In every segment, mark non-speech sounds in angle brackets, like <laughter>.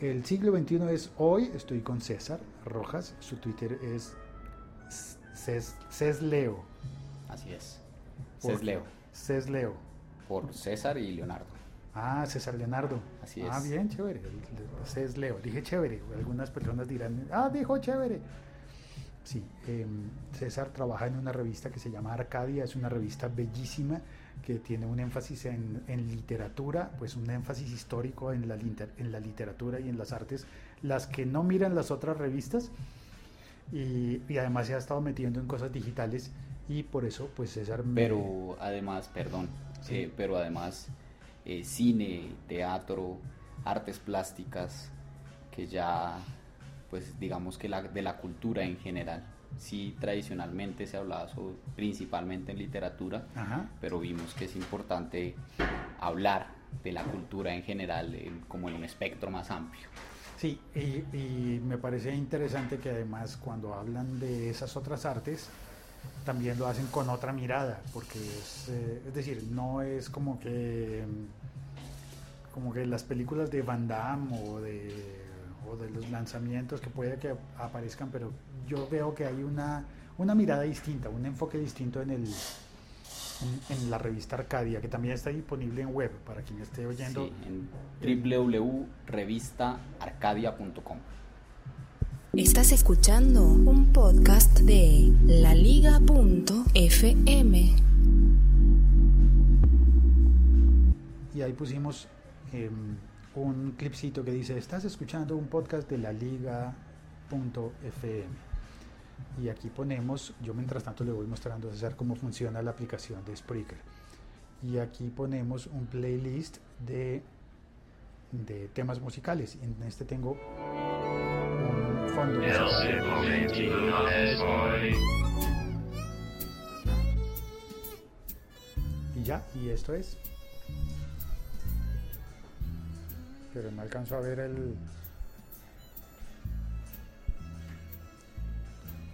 El siglo XXI es hoy, estoy con César Rojas, su Twitter es Cesleo. Así es. Cesleo. Cesleo. Por César y Leonardo. Ah, César Leonardo. Así es. Ah, bien, chévere. Cesleo. Dije chévere. Algunas personas dirán, ah, dijo chévere. Sí, em, César trabaja en una revista que se llama Arcadia, es una revista bellísima que tiene un énfasis en, literatura, pues un énfasis histórico en la, en la literatura y en las artes, las que no miran las otras revistas, y, además se ha estado metiendo en cosas digitales y por eso pues César... Pero además, perdón, eh, pero además eh, cine, teatro, artes plásticas, que ya pues digamos que la, de la cultura en general. Sí, tradicionalmente se hablaba principalmente en literatura, pero vimos que es importante hablar de la cultura en general como en un espectro más amplio. Sí, y, me parece interesante que además cuando hablan de esas otras artes, también lo hacen con otra mirada, porque es, eh, es decir, no es como que como que las películas de Van Damme o de o de los lanzamientos que puede que aparezcan, pero yo veo que hay una, una mirada distinta, un enfoque distinto en, el, en, la revista Arcadia, que también está disponible en web para quien esté oyendo. Sí, en www.revistaarcadia.com. Estás escuchando un podcast de laliga.fm. Y ahí pusimos eh, un clipcito que dice, estás escuchando un podcast de la liga.fm. Y aquí ponemos, yo mientras tanto le voy mostrando a César cómo funciona la aplicación de Spreaker. Y aquí ponemos un playlist de, de temas musicales. En este tengo un fondo. Y ya, y esto es pero no alcanzo a ver el...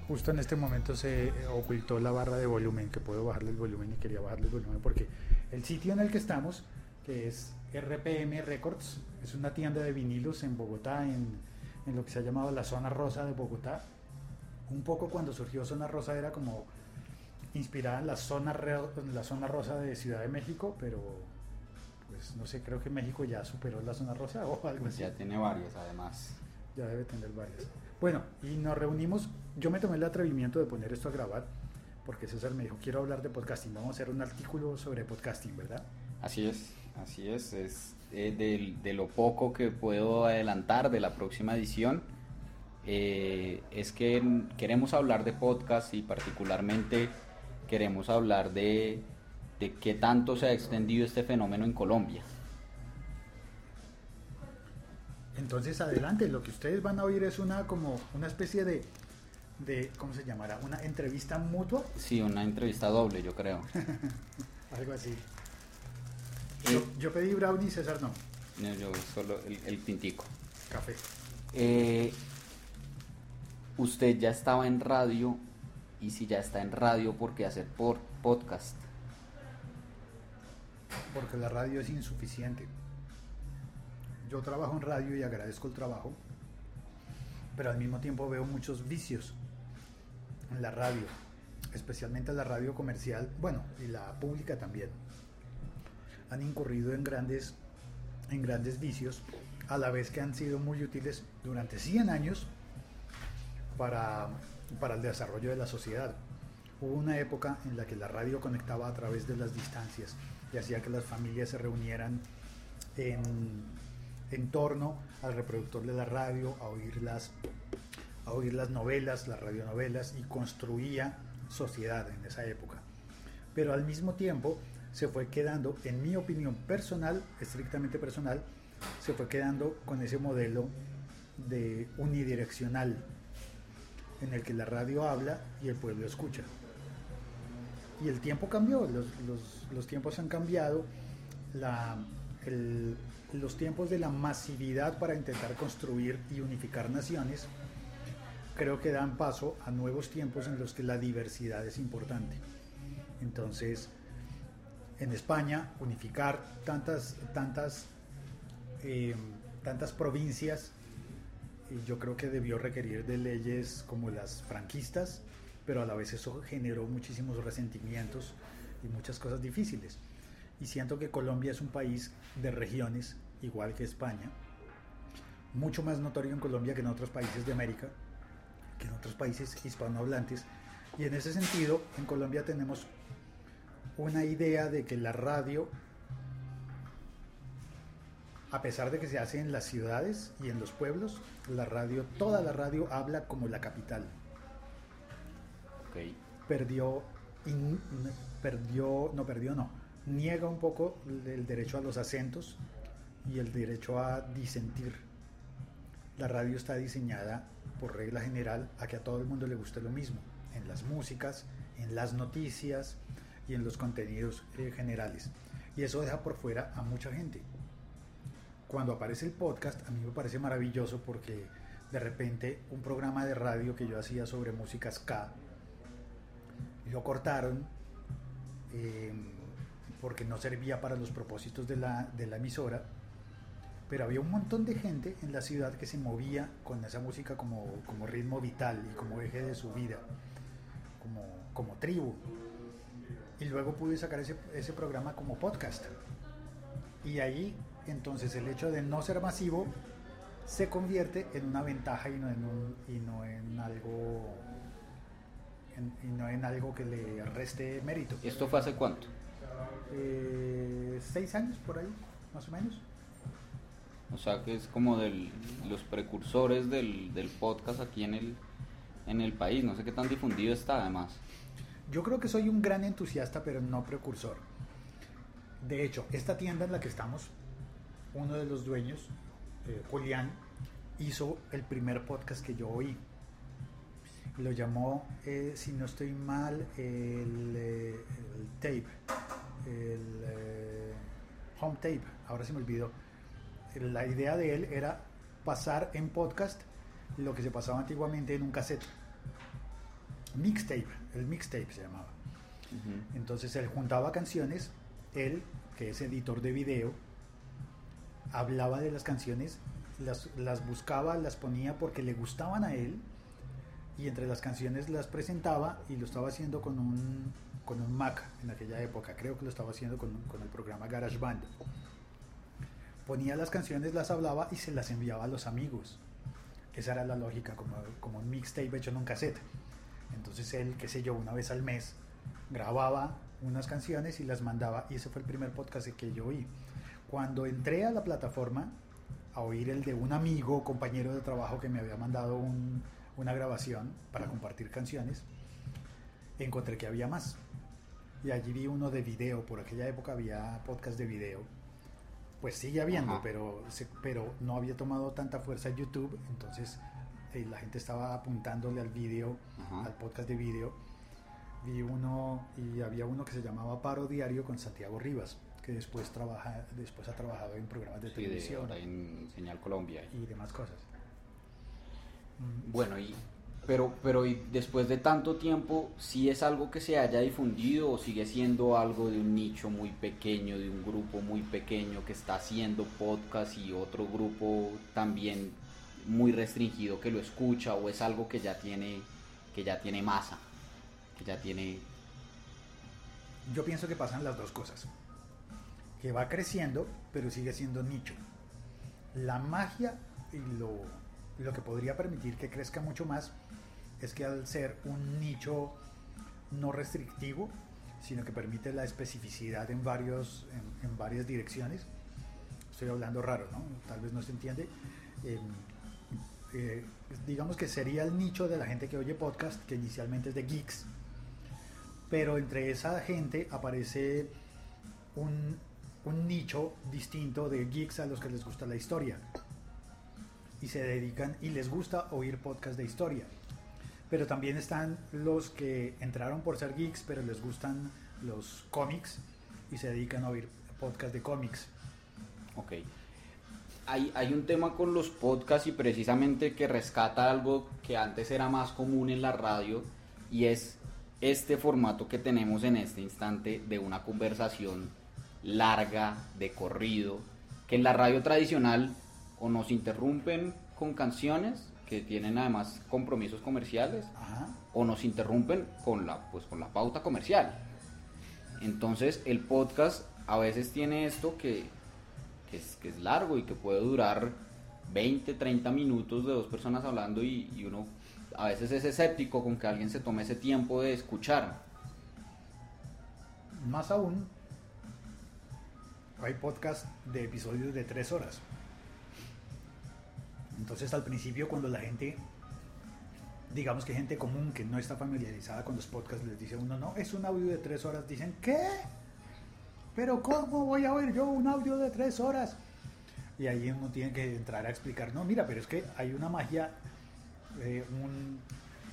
Justo en este momento se ocultó la barra de volumen, que puedo bajarle el volumen y quería bajarle el volumen porque el sitio en el que estamos, que es RPM Records, es una tienda de vinilos en Bogotá, en, en lo que se ha llamado la zona rosa de Bogotá. Un poco cuando surgió Zona Rosa era como inspirada en la zona, la zona rosa de Ciudad de México, pero pues, no sé, creo que México ya superó la zona rosa <laughs> o algo así. Ya tiene varias además. Ya debe tener varias. Bueno, y nos reunimos, yo me tomé el atrevimiento de poner esto a grabar, porque César me dijo, quiero hablar de podcasting, vamos a hacer un artículo sobre podcasting, ¿verdad? Así es, así es, es eh, de, lo poco que puedo adelantar de la próxima edición. Eh, es que queremos hablar de podcast y particularmente queremos hablar de de qué tanto se ha extendido este fenómeno en Colombia. Entonces adelante, lo que ustedes van a oír es una como una especie de, de ¿cómo se llamará? ¿Una entrevista mutua? Sí, una entrevista doble, yo creo. <laughs> Algo así. Eh, yo, pedí brownie, César no. No, yo solo el, el tintico. Café. Eh, usted ya estaba en radio y si ya está en radio, ¿por qué hacer por podcast? Porque la radio es insuficiente. Yo trabajo en radio y agradezco el trabajo, pero al mismo tiempo veo muchos vicios en la radio, especialmente la radio comercial, bueno, y la pública también. Han incurrido en grandes, en grandes vicios, a la vez que han sido muy útiles durante 100 años para, para el desarrollo de la sociedad. Hubo una época en la que la radio conectaba a través de las distancias y hacía que las familias se reunieran en, torno al reproductor de la radio, a oír las, a oír las novelas, las radionovelas y construía sociedad en esa época. Pero al mismo tiempo se fue quedando, en mi opinión personal, estrictamente personal, se fue quedando con ese modelo de unidireccional en el que la radio habla y el pueblo escucha y el tiempo cambió, los, tiempos han cambiado, los tiempos de la masividad para intentar construir y unificar naciones creo que dan paso a nuevos tiempos en los que la diversidad es importante. Entonces, en España, unificar tantas, tantas, eh, tantas provincias y yo creo que debió requerir de leyes como las franquistas, pero a la vez eso generó muchísimos resentimientos y muchas cosas difíciles. Y siento que Colombia es un país de regiones, igual que España, mucho más notorio en Colombia que en otros países de América, que en otros países hispanohablantes. Y en ese sentido, en Colombia tenemos una idea de que la radio, a pesar de que se hace en las ciudades y en los pueblos, la radio, toda la radio habla como la capital. Perdió, perdió, no perdió, no, niega un poco el derecho a los acentos y el derecho a disentir. La radio está diseñada por regla general a que a todo el mundo le guste lo mismo, en las músicas, en las noticias y en los contenidos eh, generales. Y eso deja por fuera a mucha gente. Cuando aparece el podcast, a mí me parece maravilloso porque de repente un programa de radio que yo hacía sobre música ska, lo cortaron eh, porque no servía para los propósitos de la, de la emisora, pero había un montón de gente en la ciudad que se movía con esa música como, como ritmo vital y como eje de su vida, como, como tribu. Y luego pude sacar ese, ese programa como podcast. Y ahí entonces el hecho de no ser masivo se convierte en una ventaja y no en, un, y no en algo en- y no en algo que le reste mérito. ¿Esto fue hace cuánto? Eh, seis años por ahí, más o menos. O sea que es como de los precursores del, del podcast aquí en el, en el país. No sé qué tan difundido está además. Yo creo que soy un gran entusiasta, pero no precursor. De hecho, esta tienda en la que estamos, uno de los dueños, eh, Julián, hizo el primer podcast que yo oí. Lo llamó, eh, si no estoy mal, el, eh, el tape, el eh, home tape, ahora se me olvidó. La idea de él era pasar en podcast lo que se pasaba antiguamente en un cassette. Mixtape, el mixtape se llamaba. Entonces él juntaba canciones, él, que es editor de video, hablaba de las canciones, las, las buscaba, las ponía porque le gustaban a él y entre las canciones las presentaba y lo estaba haciendo con un, con un Mac en aquella época, creo que lo estaba haciendo con, con el programa GarageBand. Ponía las canciones, las hablaba y se las enviaba a los amigos. Esa era la lógica, como, como un mixtape hecho en un cassette. Entonces él, qué sé yo, una vez al mes grababa unas canciones y las mandaba y ese fue el primer podcast que yo oí. Cuando entré a la plataforma a oír el de un amigo, compañero de trabajo que me había mandado un- una grabación para compartir canciones, encontré que había más. Y allí vi uno de video, por aquella época había podcast de video. Pues sigue habiendo, Ajá. pero, pero no había tomado tanta fuerza YouTube, entonces eh, la gente estaba apuntándole al video, Ajá. al podcast de video. Vi uno y había uno que se llamaba Paro Diario con Santiago Rivas, que después trabaja, después ha trabajado en programas de Sí, televisión en Señal Colombia. y demás cosas. Bueno, y pero pero y después de tanto tiempo, ¿sí es algo que se haya difundido o sigue siendo algo de un nicho muy pequeño, de un grupo muy pequeño que está haciendo podcast y otro grupo también muy restringido que lo escucha o es algo que ya tiene que ya tiene masa, que ya tiene Yo pienso que pasan las dos cosas. Que va creciendo, pero sigue siendo nicho. La magia y lo, lo que podría permitir que crezca mucho más es que al ser un nicho no restrictivo, sino que permite la especificidad en, varios, en, varias direcciones, estoy hablando raro, ¿no? Tal vez no se entiende. eh, eh, digamos que sería el nicho de la gente que oye podcast, que inicialmente es de geeks, pero entre esa gente aparece un, un nicho distinto de geeks a los que les gusta la historia y se dedican y les gusta oír podcast de historia. Pero también están los que entraron por ser geeks, pero les gustan los cómics y se dedican a oír podcast de cómics. Ok. Hay, hay un tema con los podcasts y precisamente que rescata algo que antes era más común en la radio y es este formato que tenemos en este instante de una conversación larga, de corrido, que en la radio tradicional o nos interrumpen con canciones que tienen además compromisos comerciales Ajá. o nos interrumpen con la, pues, con la pauta comercial. Entonces el podcast a veces tiene esto que, que es, que es largo y que puede durar 20, 30 minutos de dos personas hablando y, y uno a veces es escéptico con que alguien se tome ese tiempo de escuchar. Más aún, hay podcast de episodios de tres horas. Entonces al principio cuando la gente, digamos que gente común que no está familiarizada con los podcasts, les dice uno, no, es un audio de tres horas, dicen, ¿qué? Pero ¿cómo voy a oír yo un audio de tres horas? Y ahí uno tiene que entrar a explicar, no, mira, pero es que hay una magia, eh, un-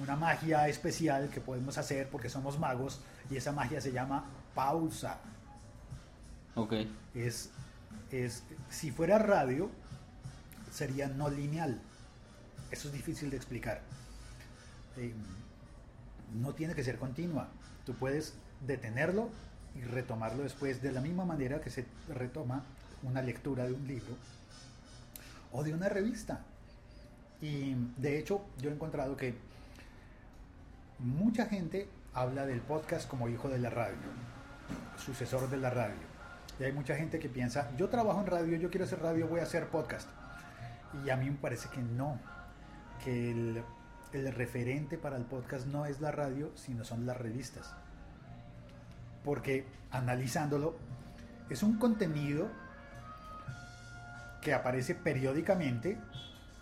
una magia especial que podemos hacer porque somos magos y esa magia se llama pausa. Ok. Es, es, si fuera radio, sería no lineal. Eso es difícil de explicar. Eh, no tiene que ser continua. Tú puedes detenerlo y retomarlo después de la misma manera que se retoma una lectura de un libro o de una revista. Y de hecho, yo he encontrado que mucha gente habla del podcast como hijo de la radio, sucesor de la radio. Y hay mucha gente que piensa, yo trabajo en radio, yo quiero hacer radio, voy a hacer podcast. Y a mí me parece que no, que el, el referente para el podcast no es la radio, sino son las revistas. Porque analizándolo, es un contenido que aparece periódicamente.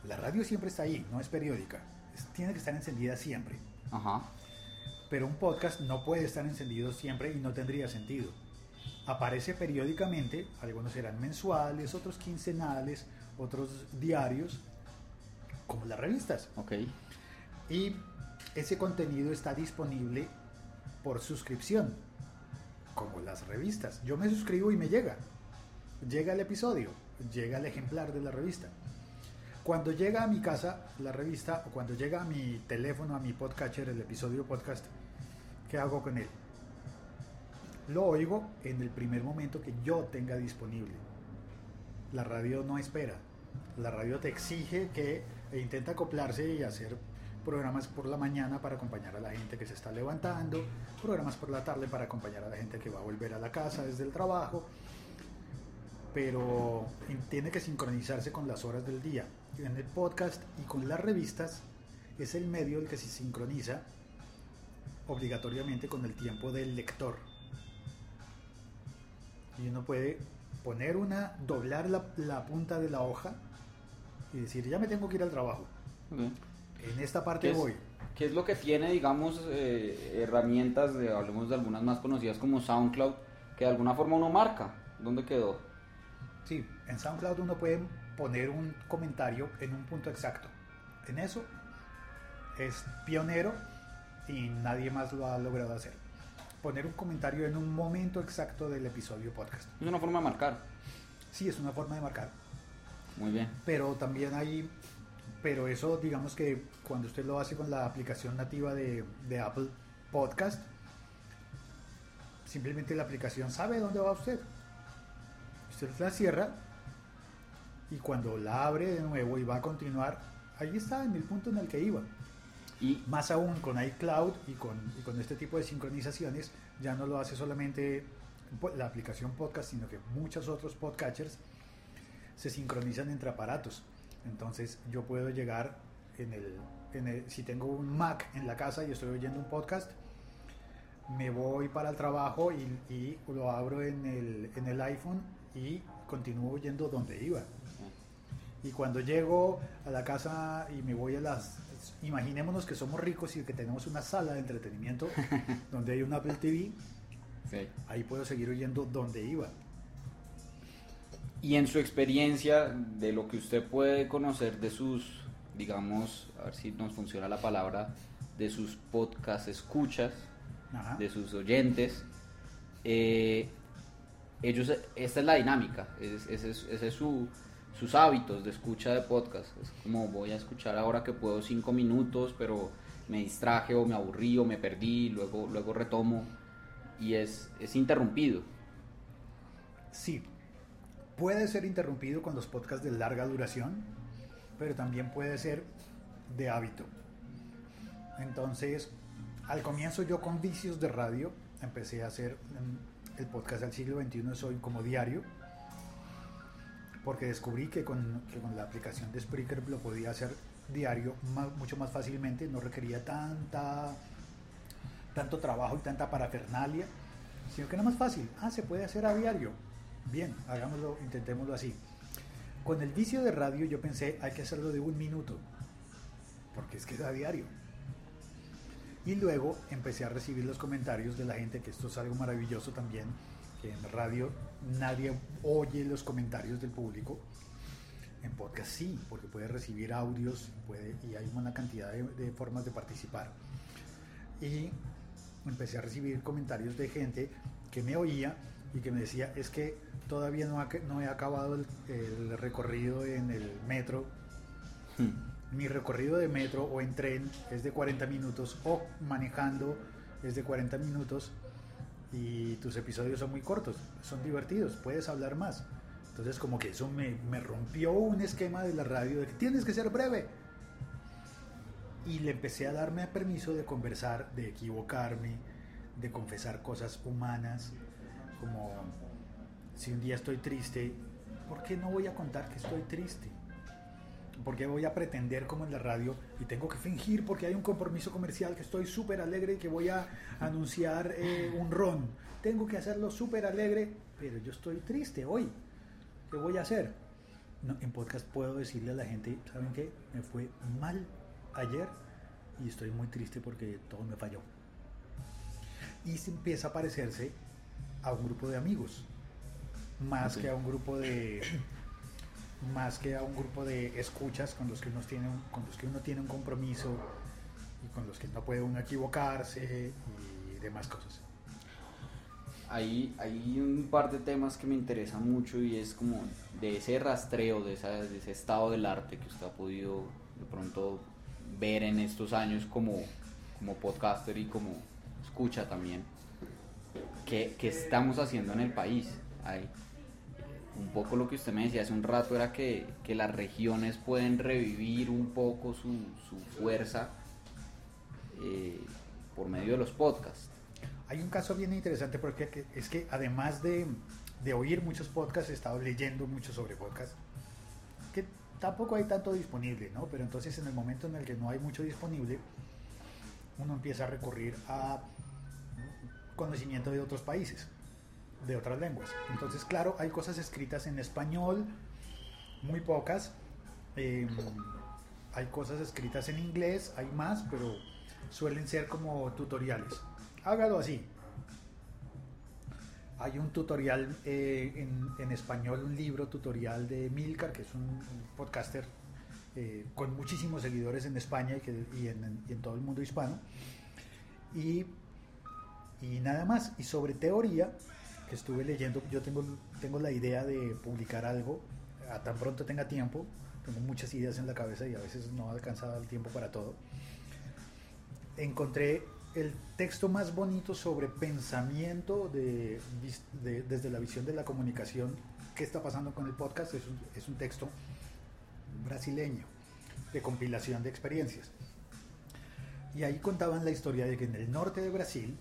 La radio siempre está ahí, no es periódica. Es- tiene que estar encendida siempre. Ajá. Pero un podcast no puede estar encendido siempre y no tendría sentido. Aparece periódicamente, algunos serán mensuales, otros quincenales, otros diarios, como las revistas. Ok. Y ese contenido está disponible por suscripción, como las revistas. Yo me suscribo y me llega. Llega el episodio, llega el ejemplar de la revista. Cuando llega a mi casa la revista, o cuando llega a mi teléfono, a mi podcatcher, el episodio podcast, ¿qué hago con él? Lo oigo en el primer momento que yo tenga disponible. La radio no espera. La radio te exige que e intenta acoplarse y hacer programas por la mañana para acompañar a la gente que se está levantando, programas por la tarde para acompañar a la gente que va a volver a la casa desde el trabajo, pero tiene que sincronizarse con las horas del día. En el podcast y con las revistas es el medio el que se sincroniza obligatoriamente con el tiempo del lector. Y uno puede poner una, doblar la, la punta de la hoja y decir, ya me tengo que ir al trabajo. En esta parte ¿Qué es, voy. qué es lo que tiene, digamos, eh, herramientas, de, hablemos de algunas más conocidas como SoundCloud, que de alguna forma uno marca? ¿Dónde quedó? Sí, en SoundCloud uno puede poner un comentario en un punto exacto. En eso es pionero y nadie más lo ha logrado hacer. Poner un comentario en un momento exacto del episodio podcast. Es una forma de marcar. Sí, es una forma de marcar. Muy bien. Pero también hay, pero eso digamos que cuando usted lo hace con la aplicación nativa de, de Apple Podcast, simplemente la aplicación sabe dónde va usted. Usted la cierra y cuando la abre de nuevo y va a continuar, ahí está en el punto en el que iba. Y Más aún con iCloud y con, y con este tipo de sincronizaciones, ya no lo hace solamente la aplicación podcast, sino que muchos otros podcatchers se sincronizan entre aparatos. Entonces yo puedo llegar en el, en el- si tengo un Mac en la casa y estoy oyendo un podcast, me voy para el trabajo y, y lo abro en el, en el iPhone y continúo oyendo donde iba. Y cuando llego a la casa y me voy a las... Imaginémonos que somos ricos y que tenemos una sala de entretenimiento <laughs> donde hay un Apple TV, sí. ahí puedo seguir oyendo donde iba. Y en su experiencia, de lo que usted puede conocer de sus, digamos, a ver si nos funciona la palabra, de sus podcast escuchas, Ajá. de sus oyentes, eh, ellos, esta es la dinámica, es- ese es, ese es su, sus hábitos de escucha de podcast. Es como voy a escuchar ahora que puedo cinco minutos, pero me distraje o me aburrí o me perdí, luego, luego retomo y es, es interrumpido. Sí. Puede ser interrumpido con los podcasts de larga duración, pero también puede ser de hábito. Entonces, al comienzo yo con vicios de radio empecé a hacer mm, el podcast del siglo XXI soy como diario, porque descubrí que con, que con la aplicación de Spreaker lo podía hacer diario mucho más fácilmente, no requería tanta tanto trabajo y tanta parafernalia, sino que era más fácil. Ah, se puede hacer a diario. Bien, hagámoslo, intentémoslo así. Con el vicio de radio yo pensé, hay que hacerlo de un minuto, porque es que es a diario. Y luego empecé a recibir los comentarios de la gente, que esto es algo maravilloso también, que en radio nadie oye los comentarios del público. En podcast sí, porque puede recibir audios y hay una cantidad de, de formas de participar. Y empecé a recibir comentarios de gente que me oía y que me decía, es que todavía no, no he acabado el, recorrido en el metro. Hmm. Mi recorrido de metro o en tren es de 40 minutos o manejando es de 40 minutos y tus episodios son muy cortos, son divertidos, puedes hablar más. Entonces como que eso me, me rompió un esquema de la radio de que tienes que ser breve y le empecé a darme permiso de conversar, de equivocarme, de confesar cosas humanas, como si un día estoy triste, ¿por qué no voy a contar que estoy triste? ¿Por qué voy a pretender como en la radio y tengo que fingir porque hay un compromiso comercial que estoy súper alegre y que voy a anunciar eh, un ron? Tengo que hacerlo súper alegre, pero yo estoy triste hoy. ¿Qué voy a hacer? en podcast puedo decirle a la gente, ¿saben qué? Me fue mal ayer y estoy muy triste porque todo me falló. Y se empieza a parecerse a un grupo de amigos, más que a un grupo de más que a un grupo de escuchas con los que uno tiene un, con los que uno tiene un compromiso y con los que no puede uno equivocarse y demás cosas. Hay, hay un par de temas que me interesan mucho y es como de ese rastreo, de, de ese estado del arte que usted ha podido de pronto ver en estos años como, como podcaster y como escucha también, ¿qué, estamos haciendo en el país? Hay, un poco lo que usted me decía hace un rato era que, las regiones pueden revivir un poco su, fuerza eh, por medio de los podcasts. Hay un caso bien interesante porque es que además de, de oír muchos podcasts, he estado leyendo mucho sobre podcasts tampoco hay tanto disponible, ¿no? Pero entonces en el momento en el que no hay mucho disponible, uno empieza a recurrir a conocimiento de otros países, de otras lenguas. Entonces, claro, hay cosas escritas en español, muy pocas. Em, hay cosas escritas en inglés, hay más, pero suelen ser como tutoriales. Hágalo así, hay un tutorial eh, en, español, un libro tutorial de Milcar, que es un podcaster eh, con muchísimos seguidores en España y, en, todo el mundo hispano. Y, nada más. Y sobre teoría, que estuve leyendo, yo tengo, tengo la idea de publicar algo, a tan pronto tenga tiempo, tengo muchas ideas en la cabeza y a veces no alcanza el tiempo para todo. Encontré el texto más bonito sobre pensamiento de, desde la visión de la comunicación, qué está pasando con el podcast, es un, es un texto brasileño de compilación de experiencias. Y ahí contaban la historia de que en el norte de Brasil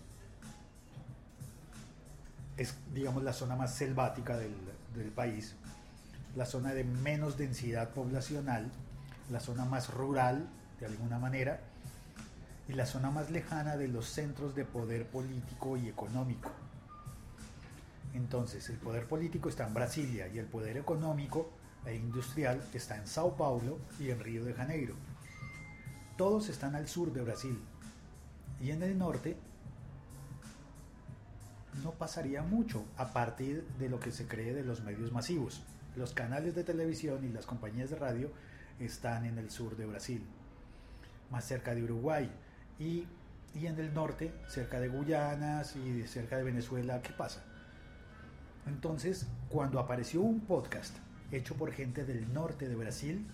es, digamos, la zona más selvática del, del país, la zona de menos densidad poblacional, la zona más rural, de alguna manera, y la zona más lejana de los centros de poder político y económico. Entonces, el poder político está en Brasilia y el poder económico e industrial está en Sao Paulo y en Río de Janeiro. Todos están al sur de Brasil. Y en el norte no pasaría mucho a partir de lo que se cree de los medios masivos. Los canales de televisión y las compañías de radio están en el sur de Brasil, más cerca de Uruguay, y, en el norte, cerca de Guyanas y cerca de Venezuela, ¿qué pasa? Entonces, cuando apareció un podcast hecho por gente del norte de Brasil,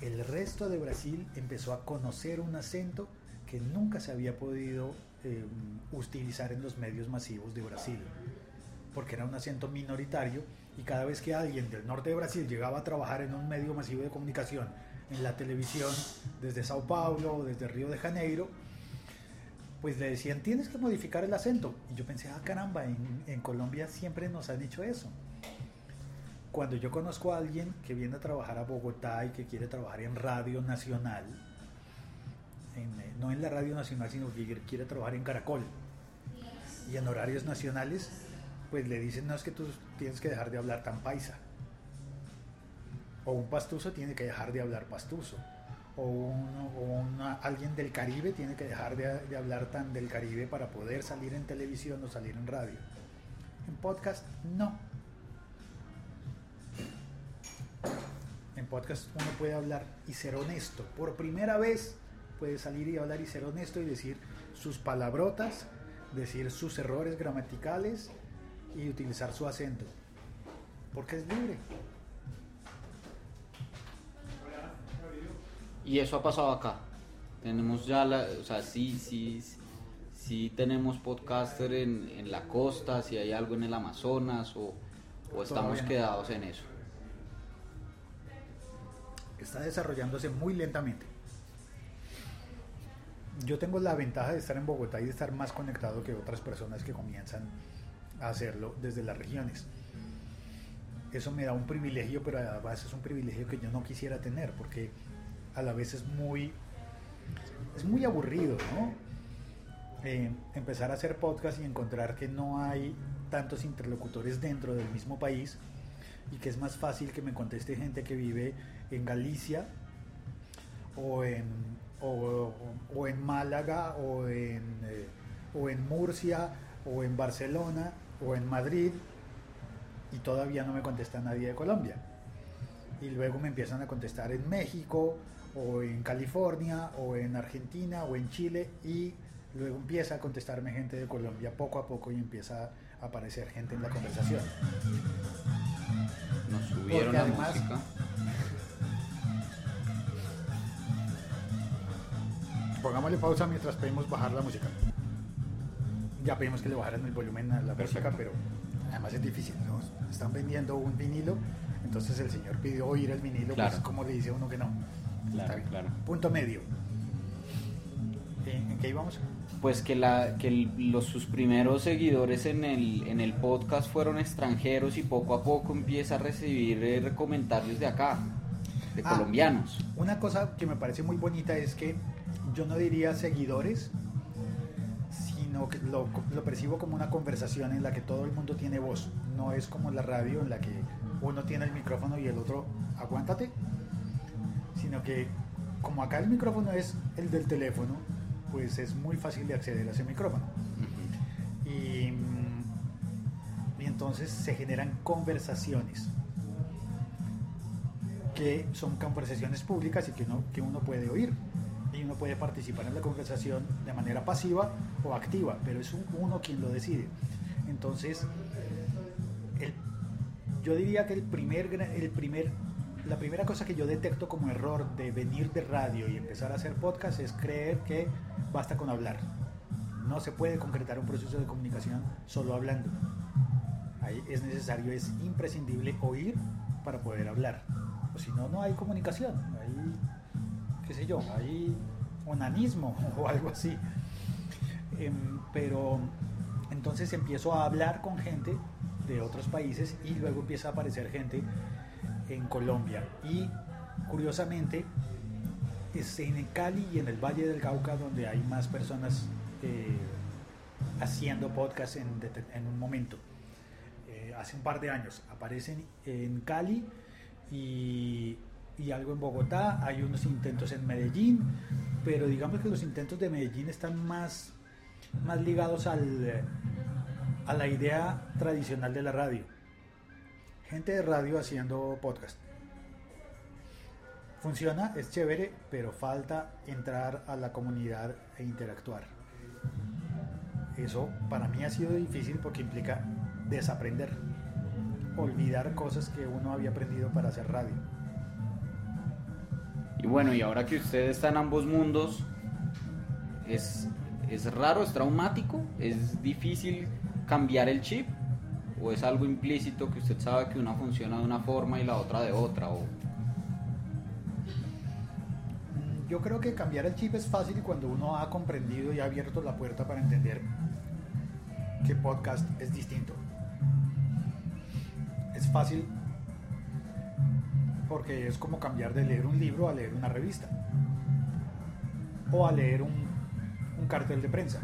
el resto de Brasil empezó a conocer un acento que nunca se había podido eh, utilizar en los medios masivos de Brasil, porque era un acento minoritario y cada vez que alguien del norte de Brasil llegaba a trabajar en un medio masivo de comunicación, en la televisión, desde Sao Paulo o desde Río de Janeiro, pues le decían, tienes que modificar el acento. Y yo pensé, ah, caramba, en, en Colombia siempre nos han dicho eso. Cuando yo conozco a alguien que viene a trabajar a Bogotá y que quiere trabajar en Radio Nacional, eh, no en la Radio Nacional, sino que quiere trabajar en Caracol y en horarios nacionales, pues le dicen, no es que tú tienes que dejar de hablar tan paisa. O un pastuso tiene que dejar de hablar pastuso. O, alguien del Caribe tiene que dejar de, de hablar tan del Caribe para poder salir en televisión o salir en radio. En podcast, no. En podcast uno puede hablar y ser honesto. Por primera vez puede salir y hablar y ser honesto y decir sus palabrotas, decir sus errores gramaticales y utilizar su acento. Porque es libre. Y eso ha pasado acá. Tenemos ya la, o sea, sí, sí, sí tenemos podcaster en, en la costa, si hay algo en el Amazonas o, o estamos quedados en eso. Está desarrollándose muy lentamente. Yo tengo la ventaja de estar en Bogotá y de estar más conectado que otras personas que comienzan a hacerlo desde las regiones. Eso me da un privilegio, pero además es un privilegio que yo no quisiera tener, porque a la vez es muy, es muy aburrido, ¿no? Eh, empezar a hacer podcast y encontrar que no hay tantos interlocutores dentro del mismo país y que es más fácil que me conteste gente que vive en Galicia o en, o, o en Málaga o en, eh, o en Murcia o en Barcelona o en Madrid y todavía no me contesta nadie de Colombia. Y luego me empiezan a contestar en México o en California o en Argentina o en Chile y luego empieza a contestarme gente de Colombia poco a poco y empieza a aparecer gente en la conversación. Nos subieron Porque la además- música. Pongámosle pausa mientras pedimos bajar la música. Ya pedimos que le bajaran el volumen a la música, Perfecto. pero además es difícil. Están vendiendo un vinilo, entonces el señor pidió oír el vinilo, Claro. pues ¿cómo le dice uno que no? Claro, Está bien. claro. Punto medio. ¿En, en qué íbamos? Pues que, la, que el- los, sus primeros seguidores en el, en el podcast fueron extranjeros y poco a poco empieza a recibir eh, comentarios de acá, de Ah. colombianos. Una cosa que me parece muy bonita es que yo no diría seguidores, sino que lo, lo percibo como una conversación en la que todo el mundo tiene voz. No es como la radio en la que uno tiene el micrófono y el otro aguántate, sino que como acá el micrófono es el del teléfono, pues es muy fácil de acceder a ese micrófono. Y, y entonces se generan conversaciones que son conversaciones públicas y que uno, que uno puede oír puede participar en la conversación de manera pasiva o activa, pero es un- uno quien lo decide. Entonces, el- yo diría que el primer, el primer, la primera cosa que yo detecto como error de venir de radio y empezar a hacer podcast es creer que basta con hablar. No se puede concretar un proceso de comunicación solo hablando. Ahí es necesario, es imprescindible oír para poder hablar. O si no, no hay comunicación. Hay, qué sé yo, hay onanismo <laughs> o algo así. Em, pero entonces empiezo a hablar con gente de otros países y luego empieza a aparecer gente en Colombia. Y curiosamente, es en Cali y en el Valle del Cauca donde hay más personas eh, haciendo podcast en, un momento. Eh, hace un par de años aparecen en Cali y, y algo en Bogotá, hay unos intentos en Medellín, pero digamos que los intentos de Medellín están más, más ligados al, a la idea tradicional de la radio. Gente de radio haciendo podcast. Funciona, es chévere, pero falta entrar a la comunidad e interactuar. Eso para mí ha sido difícil porque implica desaprender, olvidar cosas que uno había aprendido para hacer radio. Y bueno, y ahora que usted está en ambos mundos, es, es raro, es traumático, es difícil cambiar el chip o es algo implícito que usted sabe que una funciona de una forma y la otra de otra? Yo creo que cambiar el chip es fácil cuando uno ha comprendido y ha abierto la puerta para entender que podcast es distinto. Es fácil porque es como cambiar de leer un libro a leer una revista o a leer un, cartel de prensa.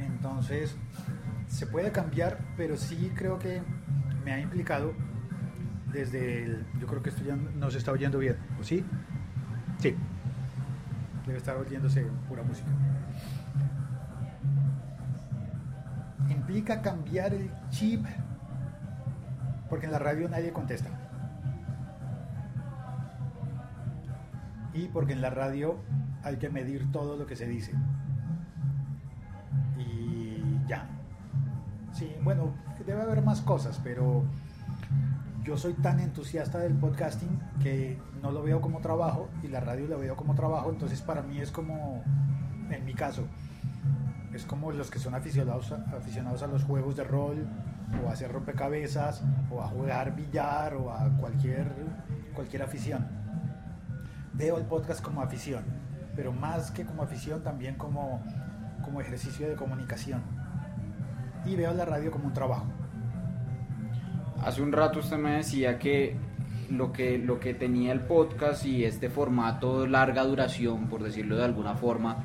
Entonces, se puede cambiar, pero sí creo que me ha implicado desde el... Yo creo que esto ya no se está oyendo bien, ¿o sí? Sí. Debe estar oyéndose pura música. Implica cambiar el chip, porque en la radio nadie contesta. Y porque en la radio hay que medir todo lo que se dice. Y ya. Sí, bueno, debe haber más cosas, pero yo soy tan entusiasta del podcasting que no lo veo como trabajo y la radio la veo como trabajo, entonces para mí es como, en mi caso, es como los que son aficionados, aficionados a los juegos de rol o a hacer rompecabezas o a jugar billar o a cualquier, cualquier afición. Veo el podcast como afición, pero más que como afición también como, como ejercicio de comunicación. Y veo la radio como un trabajo. Hace un rato usted me decía que lo que, lo que tenía el podcast y este formato de larga duración, por decirlo de alguna forma,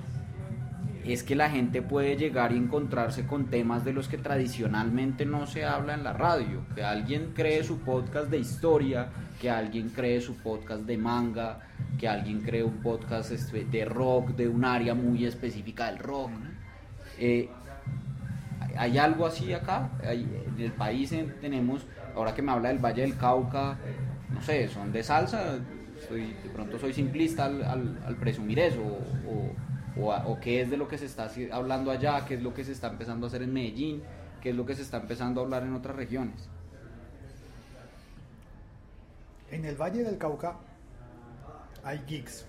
es que la gente puede llegar y encontrarse con temas de los que tradicionalmente no se habla en la radio. Que alguien cree su podcast de historia, que alguien cree su podcast de manga, que alguien cree un podcast este, de rock, de un área muy específica del rock. Eh, ¿Hay algo así acá? en el país tenemos, ahora que me habla del Valle del Cauca, no sé, son de salsa, soy, de pronto soy simplista al, presumir eso, o, o, qué es de lo que se está hablando allá, qué es lo que se está empezando a hacer en Medellín, qué es lo que se está empezando a hablar en otras regiones. En el Valle del Cauca hay geeks.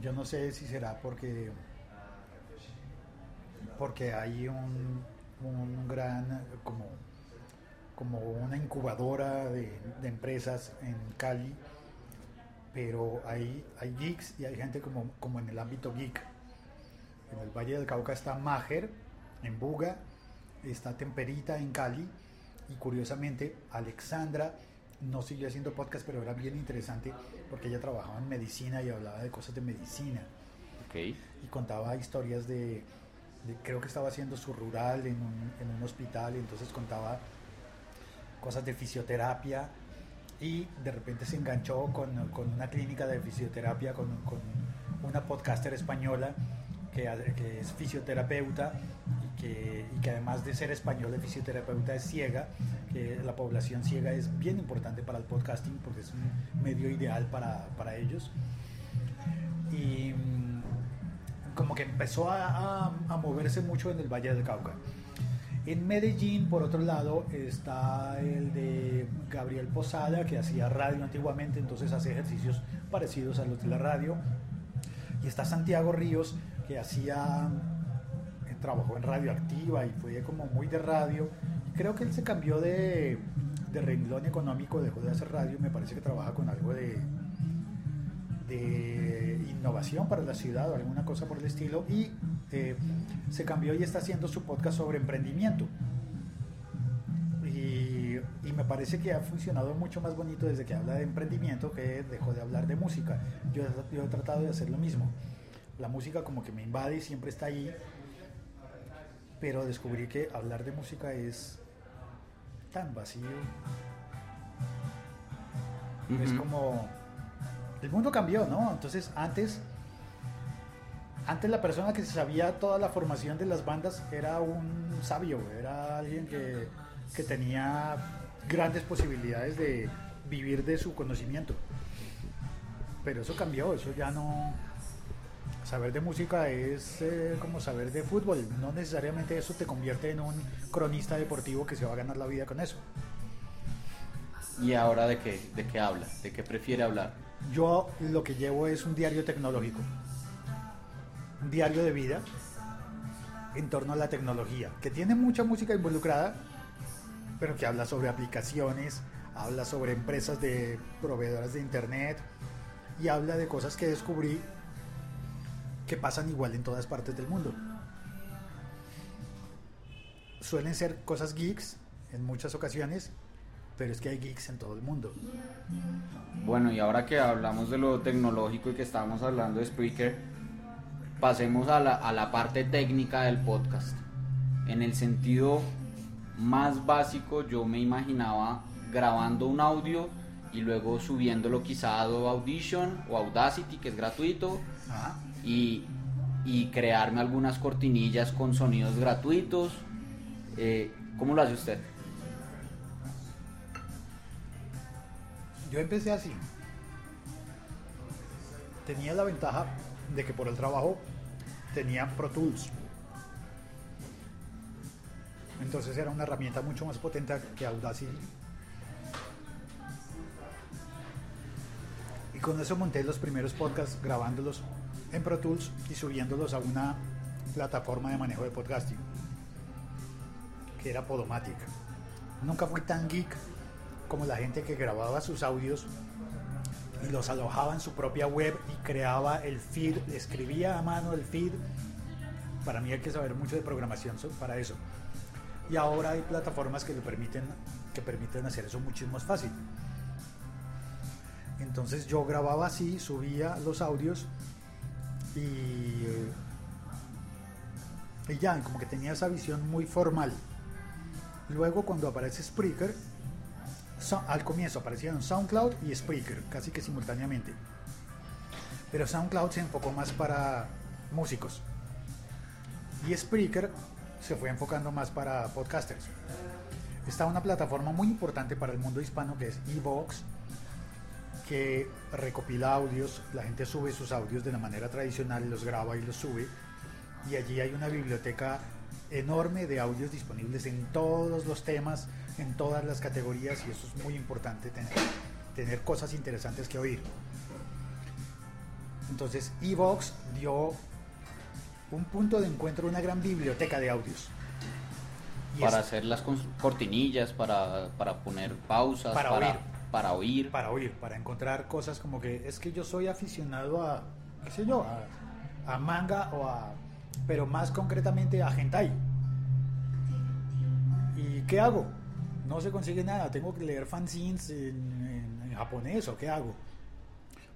Yo no sé si será porque porque hay un, un gran como como una incubadora de, empresas en Cali, pero hay, hay geeks y hay gente como, como en el ámbito geek. En el Valle del Cauca está Mager, en Buga, está Temperita en Cali, y curiosamente Alexandra no siguió haciendo podcast, pero era bien interesante porque ella trabajaba en medicina y hablaba de cosas de medicina. Okay. Y contaba historias de, creo que estaba haciendo su rural en un, en un hospital, y entonces contaba cosas de fisioterapia y de repente se enganchó con, con una clínica de fisioterapia con, con una podcaster española que, que, es fisioterapeuta que, y que además de ser española de fisioterapeuta es ciega, que la población ciega es bien importante para el podcasting porque es un medio ideal para, para ellos. Y mm, como que empezó a, a, a moverse mucho en el Valle del Cauca. En Medellín, por otro lado, está el de Gabriel Posada, que hacía radio antiguamente, entonces hace ejercicios parecidos a los de la radio. Y está Santiago Ríos, que hacía, trabajó en radioactiva y fue como muy de radio. Creo que él se cambió de, de renglón económico, dejó de hacer radio, me parece que trabaja con algo de, de innovación para la ciudad o alguna cosa por el estilo. Y eh, se cambió y está haciendo su podcast sobre emprendimiento. Y, y, me parece que ha funcionado mucho más bonito desde que habla de emprendimiento que dejó de hablar de música. Yo, yo he tratado de hacer lo mismo. La música como que me invade y siempre está ahí, pero descubrí que hablar de música es tan vacío. Es como... El mundo cambió, ¿no? Entonces antes antes la persona que sabía toda la formación de las bandas era un sabio, era alguien que, que tenía grandes posibilidades de vivir de su conocimiento. Pero eso cambió, eso ya no... Saber de música es eh, como saber de fútbol, no necesariamente eso te convierte en un cronista deportivo que se va a ganar la vida con eso. ¿Y ahora de qué, de qué habla? ¿De qué prefiere hablar? Yo lo que llevo es un diario tecnológico un diario de vida en torno a la tecnología, que tiene mucha música involucrada, pero que habla sobre aplicaciones, habla sobre empresas de proveedoras de internet y habla de cosas que descubrí que pasan igual en todas partes del mundo. Suelen ser cosas geeks en muchas ocasiones, pero es que hay geeks en todo el mundo. Bueno, y ahora que hablamos de lo tecnológico y que estábamos hablando de Spreaker, pasemos a la, a la parte técnica del podcast. En el sentido más básico, yo me imaginaba grabando un audio y luego subiéndolo quizá a Adobe Audition o Audacity, que es gratuito, Ajá. Y, y crearme algunas cortinillas con sonidos gratuitos. Eh, ¿Cómo lo hace usted? Yo empecé así. Tenía la ventaja de que por el trabajo tenía Pro Tools. Entonces era una herramienta mucho más potente que Audacity. Y con eso monté los primeros podcasts grabándolos en Pro Tools y subiéndolos a una plataforma de manejo de podcasting que era Podomatic. Nunca fui tan geek como la gente que grababa sus audios y los alojaba en su propia web y creaba el feed, escribía a mano el feed. Para mí hay que saber mucho de programación para eso. Y ahora hay plataformas que lo permiten, que permiten hacer eso muchísimo más fácil. Entonces yo grababa así, subía los audios y, y ya, como que tenía esa visión muy formal. Luego cuando aparece Spreaker, al comienzo aparecieron SoundCloud y Spreaker, casi que simultáneamente. Pero SoundCloud se enfocó más para músicos. Y Spreaker se fue enfocando más para podcasters. Está una plataforma muy importante para el mundo hispano que es Evox, que recopila audios, la gente sube sus audios de la manera tradicional, los graba y los sube. Y allí hay una biblioteca enorme de audios disponibles en todos los temas, en todas las categorías y eso es muy importante tener, tener cosas interesantes que oír. Entonces Evox dio un punto de encuentro, una gran biblioteca de audios. Y Para es- hacer las cortinillas, para, para poner pausas, Para para, oír. Para oír. para oír, para encontrar cosas como que es que yo soy aficionado a, qué sé yo, a, manga o a, pero más concretamente a hentai. ¿Y qué hago? No se consigue nada, tengo que leer fanzines en, japonés o qué hago.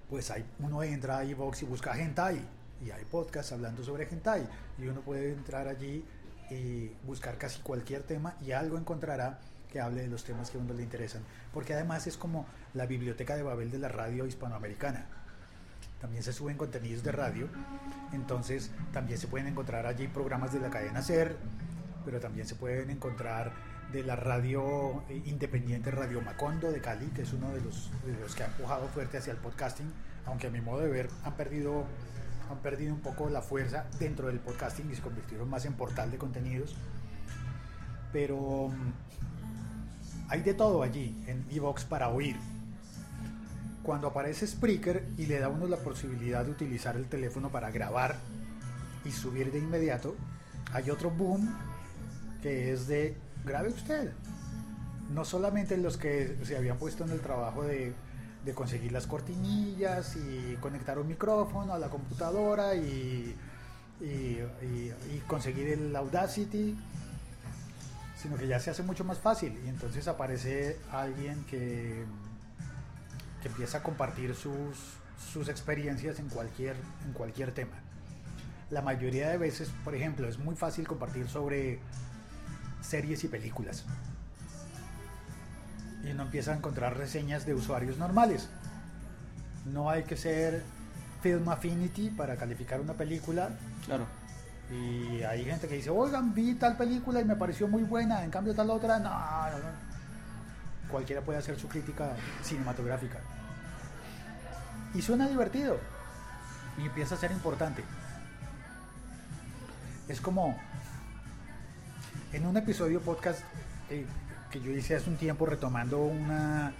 Pues hay, uno entra a iVoox y busca hentai y hay podcasts hablando sobre hentai y uno puede entrar allí y buscar casi cualquier tema y algo encontrará que hable de los temas que a uno le interesan. Porque además es como la biblioteca de Babel de la radio hispanoamericana. También se suben contenidos de radio, entonces también se pueden encontrar allí programas de la cadena SER, pero también se pueden encontrar de la radio eh, independiente Radio Macondo de Cali, que es uno de los, de los que ha empujado fuerte hacia el podcasting, aunque a mi modo de ver han perdido, han perdido un poco la fuerza dentro del podcasting y se convirtieron más en portal de contenidos. Pero mm, hay de todo allí en Evox para oír. Cuando aparece Spreaker y le da a uno la posibilidad de utilizar el teléfono para grabar y subir de inmediato, hay otro boom que es de grabe usted. No solamente los que se habían puesto en el trabajo de, conseguir las cortinillas y conectar un micrófono a la computadora y- y conseguir el Audacity, sino que ya se hace mucho más fácil y entonces aparece alguien que, que empieza a compartir sus, sus experiencias en cualquier, en cualquier tema. La mayoría de veces, por ejemplo, es muy fácil compartir sobre series y películas. Y uno empieza a encontrar reseñas de usuarios normales. No hay que ser Film Affinity para calificar una película. Claro. Y hay gente que dice, oigan, vi tal película y me pareció muy buena, en cambio tal otra, no, no, no". Cualquiera puede hacer su crítica cinematográfica. Y suena divertido. Y empieza a ser importante. Es como en un episodio podcast eh, que yo hice hace un tiempo retomando una,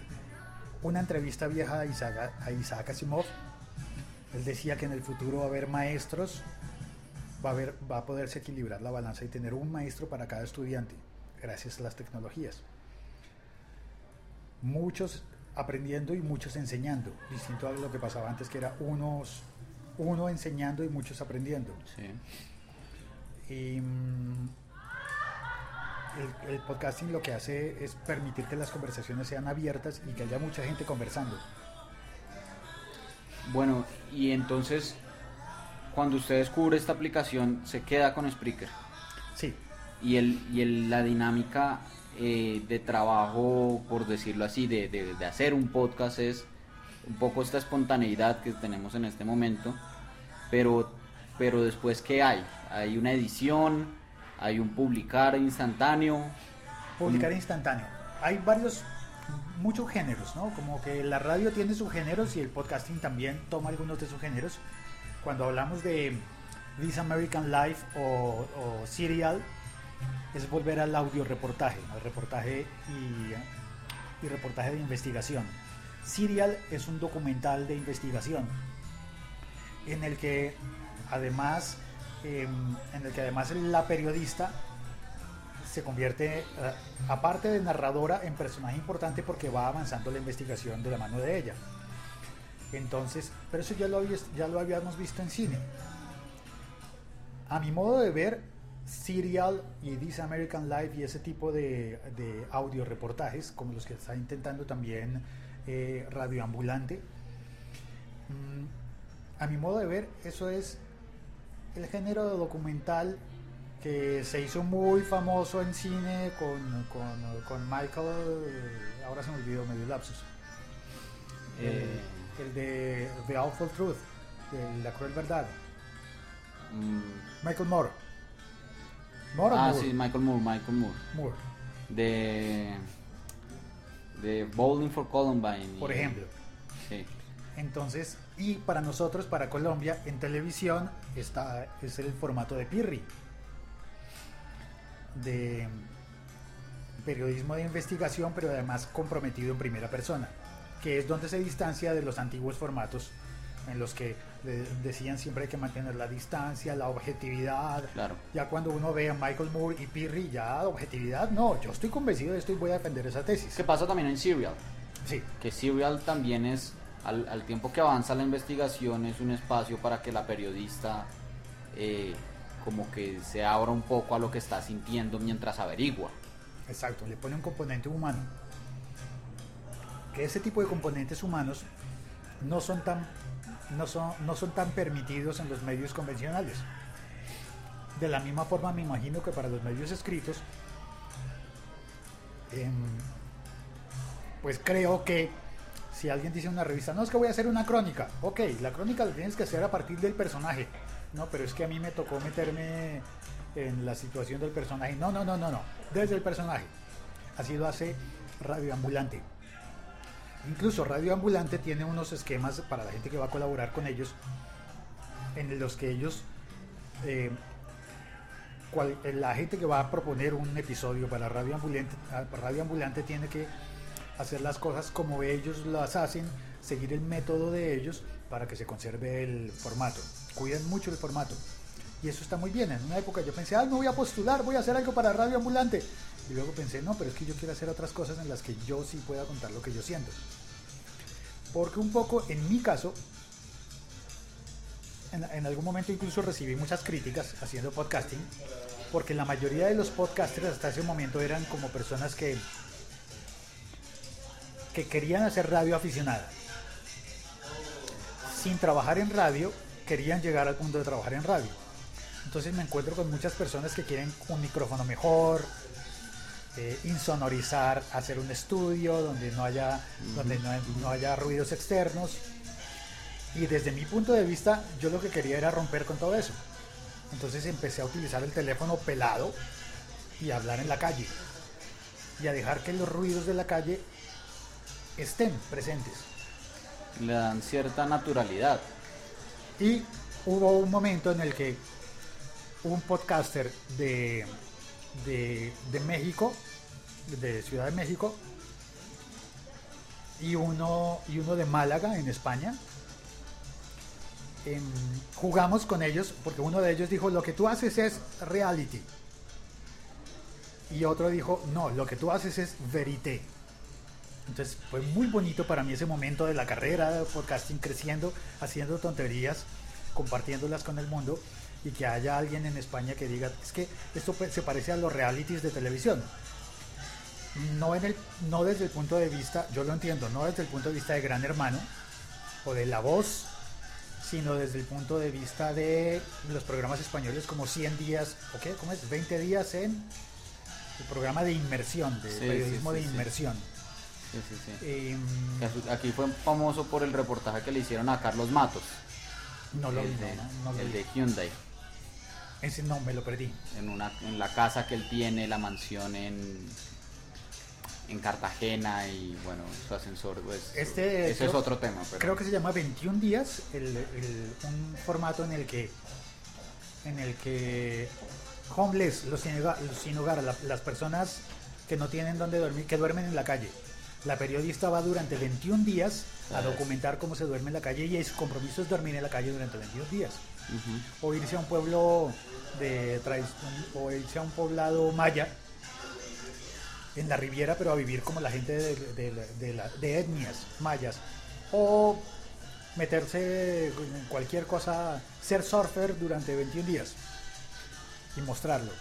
una entrevista vieja a Isaac, a Isaac Asimov. Él decía que en el futuro va a haber maestros va a, haber, va a poderse equilibrar la balanza y tener un maestro para cada estudiante, gracias a las tecnologías. Muchos aprendiendo y muchos enseñando, distinto a lo que pasaba antes, que era unos, uno enseñando y muchos aprendiendo. Sí. Y mm, el, el podcasting lo que hace es permitir que las conversaciones sean abiertas y que haya mucha gente conversando. Bueno, y entonces, cuando usted descubre esta aplicación, se queda con Spreaker. Sí, Y, el, y el- la dinámica eh, de trabajo, por decirlo así, de, de- de hacer un podcast es un poco esta espontaneidad que tenemos en este momento. Pero, pero después, ¿qué hay? Hay una edición, hay un publicar instantáneo. publicar un- instantáneo. Hay varios, muchos géneros, ¿no? Como que la radio tiene sus géneros y el podcasting también toma algunos de sus géneros. Cuando hablamos de This American Life o, Serial, es volver al audio reportaje, al reportaje y, y reportaje de investigación. Serial es un documental de investigación en el que además em, en el que además la periodista se convierte, eh, aparte de narradora, en personaje importante porque va avanzando la investigación de la mano de ella. Entonces, pero eso ya lo, ya lo habíamos visto en cine. A mi modo de ver, Serial y This American Life y ese tipo de, de audio reportajes, como los que está intentando también eh, Radioambulante, mm, a mi modo de ver, eso es el género de documental que se hizo muy famoso en cine con, Michael, ahora se me olvidó medio lapsus, Eh, el de The Awful Truth, de La Cruel Verdad, mm, Michael Moore. Moore ah, Moore? sí, Michael Moore, Michael Moore. Moore, De, de Bowling for Columbine. por y- ejemplo. Sí. Entonces, y para nosotros, para Colombia, en televisión está, es el formato de Pirri, de periodismo de investigación, pero además comprometido en primera persona, que es donde se distancia de los antiguos formatos en los que decían siempre hay que mantener la distancia, la objetividad. Claro. Ya cuando uno ve a Michael Moore y Pirri, ya objetividad, no, yo estoy convencido de esto y voy a defender esa tesis. ¿Qué pasa también en Serial? Sí, Que Serial también es, al, al tiempo que avanza la investigación, es un espacio para que la periodista eh, como que se abra un poco a lo que está sintiendo mientras averigua. Exacto, le pone un componente humano. Que ese tipo de componentes humanos no son tan, no son, no son tan permitidos en los medios convencionales. De la misma forma, me imagino que para los medios escritos, em, pues creo que si alguien dice en una revista, no es que voy a hacer una crónica, ok, la crónica la tienes que hacer a partir del personaje, no, pero es que a mí me tocó meterme en la situación del personaje, no, no, no, no, no, desde el personaje. Así lo hace Radioambulante. Incluso Radioambulante tiene unos esquemas para la gente que va a colaborar con ellos, en los que ellos, eh, cual- la gente que va a proponer un episodio para Radioambulante, Radioambulante tiene que hacer las cosas como ellos las hacen, seguir el método de ellos para que se conserve el formato. Cuidan mucho el formato. Y eso está muy bien. En una época yo pensé, ah, no voy a postular, voy a hacer algo para Radio Ambulante. Y luego pensé, no, pero es que yo quiero hacer otras cosas en las que yo sí pueda contar lo que yo siento. Porque un poco, en mi caso, en, algún momento incluso recibí muchas críticas haciendo podcasting, porque la mayoría de los podcasters hasta ese momento eran como personas que, que querían hacer radio aficionada. Sin trabajar en radio, querían llegar al punto de trabajar en radio. Entonces me encuentro con muchas personas que quieren un micrófono mejor, eh, insonorizar, hacer un estudio donde no haya, donde no, no haya ruidos externos. Y desde mi punto de vista, yo lo que quería era romper con todo eso. Entonces empecé a utilizar el teléfono pelado y a hablar en la calle. Y a dejar que los ruidos de la calle estén presentes. Le dan cierta naturalidad. Y hubo un momento en el que un podcaster de, de, de México, de Ciudad de México, y uno, y uno de Málaga, en España, jugamos con ellos porque uno de ellos dijo, lo que tú haces es reality. Y otro dijo, no, lo que tú haces es verité. Entonces fue muy bonito para mí ese momento de la carrera de podcasting creciendo, haciendo tonterías, compartiéndolas con el mundo y que haya alguien en España que diga, es que esto pe- se parece a los realities de televisión. No, en el, no desde el punto de vista, yo lo entiendo, no desde el punto de vista de Gran Hermano o de La Voz, sino desde el punto de vista de los programas españoles como 100 días, ¿o qué? ¿Cómo es? 20 días en el programa de inmersión, de Sí, periodismo sí, sí, de inmersión. Sí, sí, sí. Em, Aquí fue famoso por el reportaje que le hicieron a Carlos Matos, no lo vi, el, de, no, no lo el vi. de Hyundai, Ese no, me lo perdí. en, una, en la casa que él tiene, la mansión en, en Cartagena y bueno, su ascensor, pues Este, ese es otro tema. Pero, Creo que se llama 21 días, el, el- un formato en el que en el que homeless, los sin hogar, los sin hogar, la- las personas que no tienen donde dormir, que duermen en la calle. La periodista va durante 21 días a documentar cómo se duerme en la calle y su compromiso es dormir en la calle durante 21 días. O irse a un pueblo de tradi- o irse a un poblado maya en la Riviera, pero a vivir como la gente de, la- de etnias mayas. O meterse en cualquier cosa, ser surfer durante 21 días y mostrarlo.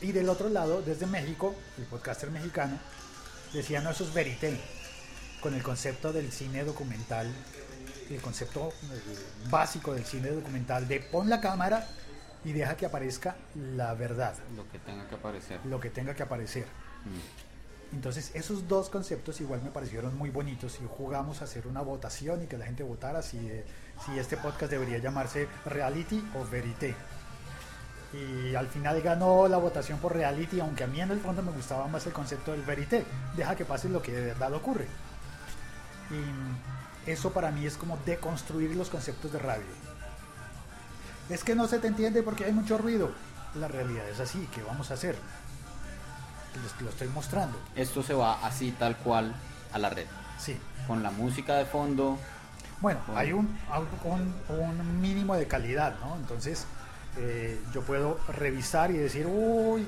Y, y del otro lado, desde México, el podcaster mexicano decía, no, eso es verité, con el concepto del cine documental, el concepto eh, básico del cine documental de pon la cámara y deja que aparezca la verdad, Lo que tenga que aparecer. lo que tenga que aparecer. Mm. Entonces esos dos conceptos igual me parecieron muy bonitos y jugamos a hacer una votación y que la gente votara si, eh, si este podcast debería llamarse reality o verité. Y al final ganó la votación por reality, aunque a mí en el fondo me gustaba más el concepto del verité. Deja que pase lo que de verdad ocurre. Y eso para mí es como deconstruir los conceptos de radio. Es que no se te entiende porque hay mucho ruido. La realidad es así, ¿qué vamos a hacer? Les- lo estoy mostrando. Esto se va así tal cual a la red, Sí. con la música de fondo. Bueno, hay un, un, un mínimo de calidad, ¿no? Entonces, eh, yo puedo revisar y decir, uy,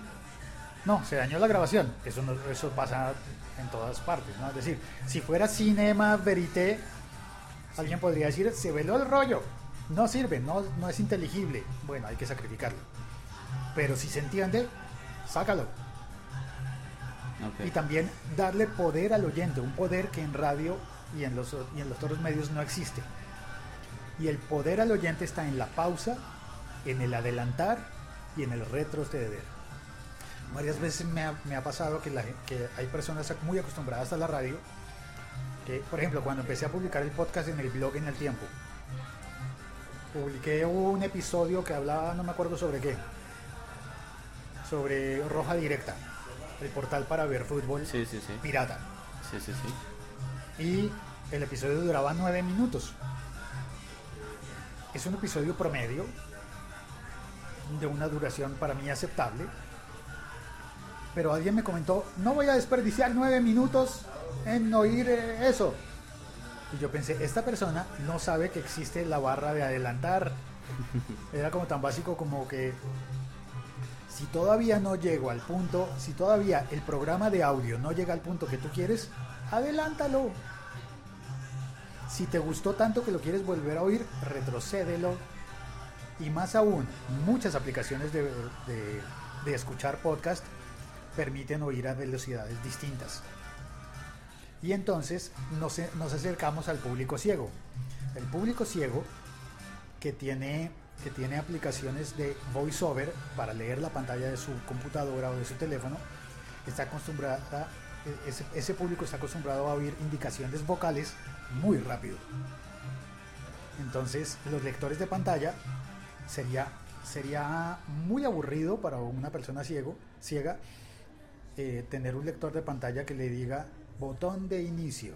no, se dañó la grabación. Eso, no- eso pasa en todas partes, ¿no? Es decir, si fuera cinema verité, alguien podría decir, se veló el rollo. No sirve, no, no es inteligible. Bueno, hay que sacrificarlo. Pero si se entiende, sácalo. Y también darle poder al oyente, un poder que en radio y en los, y en los otros medios no existe. Y el poder al oyente está en la pausa, en el adelantar y en el retroceder. Varias veces me ha, me ha pasado que, la que hay personas muy acostumbradas a la radio, que por ejemplo cuando empecé a publicar el podcast en el blog en el tiempo, publiqué un episodio que hablaba, no me acuerdo sobre qué, sobre Roja Directa, el portal para ver fútbol Sí, sí, sí. pirata. Sí, sí, sí. Y el episodio duraba nueve minutos. Es un episodio promedio de una duración para mí aceptable. Pero alguien me comentó, no voy a desperdiciar nueve minutos en oír eh, eso. Y yo pensé, esta persona no sabe que existe la barra de adelantar. Era como tan básico como que si todavía no llego al punto, si todavía el programa de audio no llega al punto que tú quieres, adelántalo. Si te gustó tanto que lo quieres volver a oír, retrocédelo. Y más aún, muchas aplicaciones de, de- de escuchar podcast permiten oír a velocidades distintas. Y entonces nos, nos acercamos al público ciego. El público ciego que tiene, que tiene aplicaciones de voiceover para leer la pantalla de su computadora o de su teléfono, está acostumbrada, e- ese, público está acostumbrado a oír indicaciones vocales muy rápido. Entonces, los lectores de pantalla sería, sería muy aburrido para una persona ciego, ciega eh, tener un lector de pantalla que le diga botón de inicio,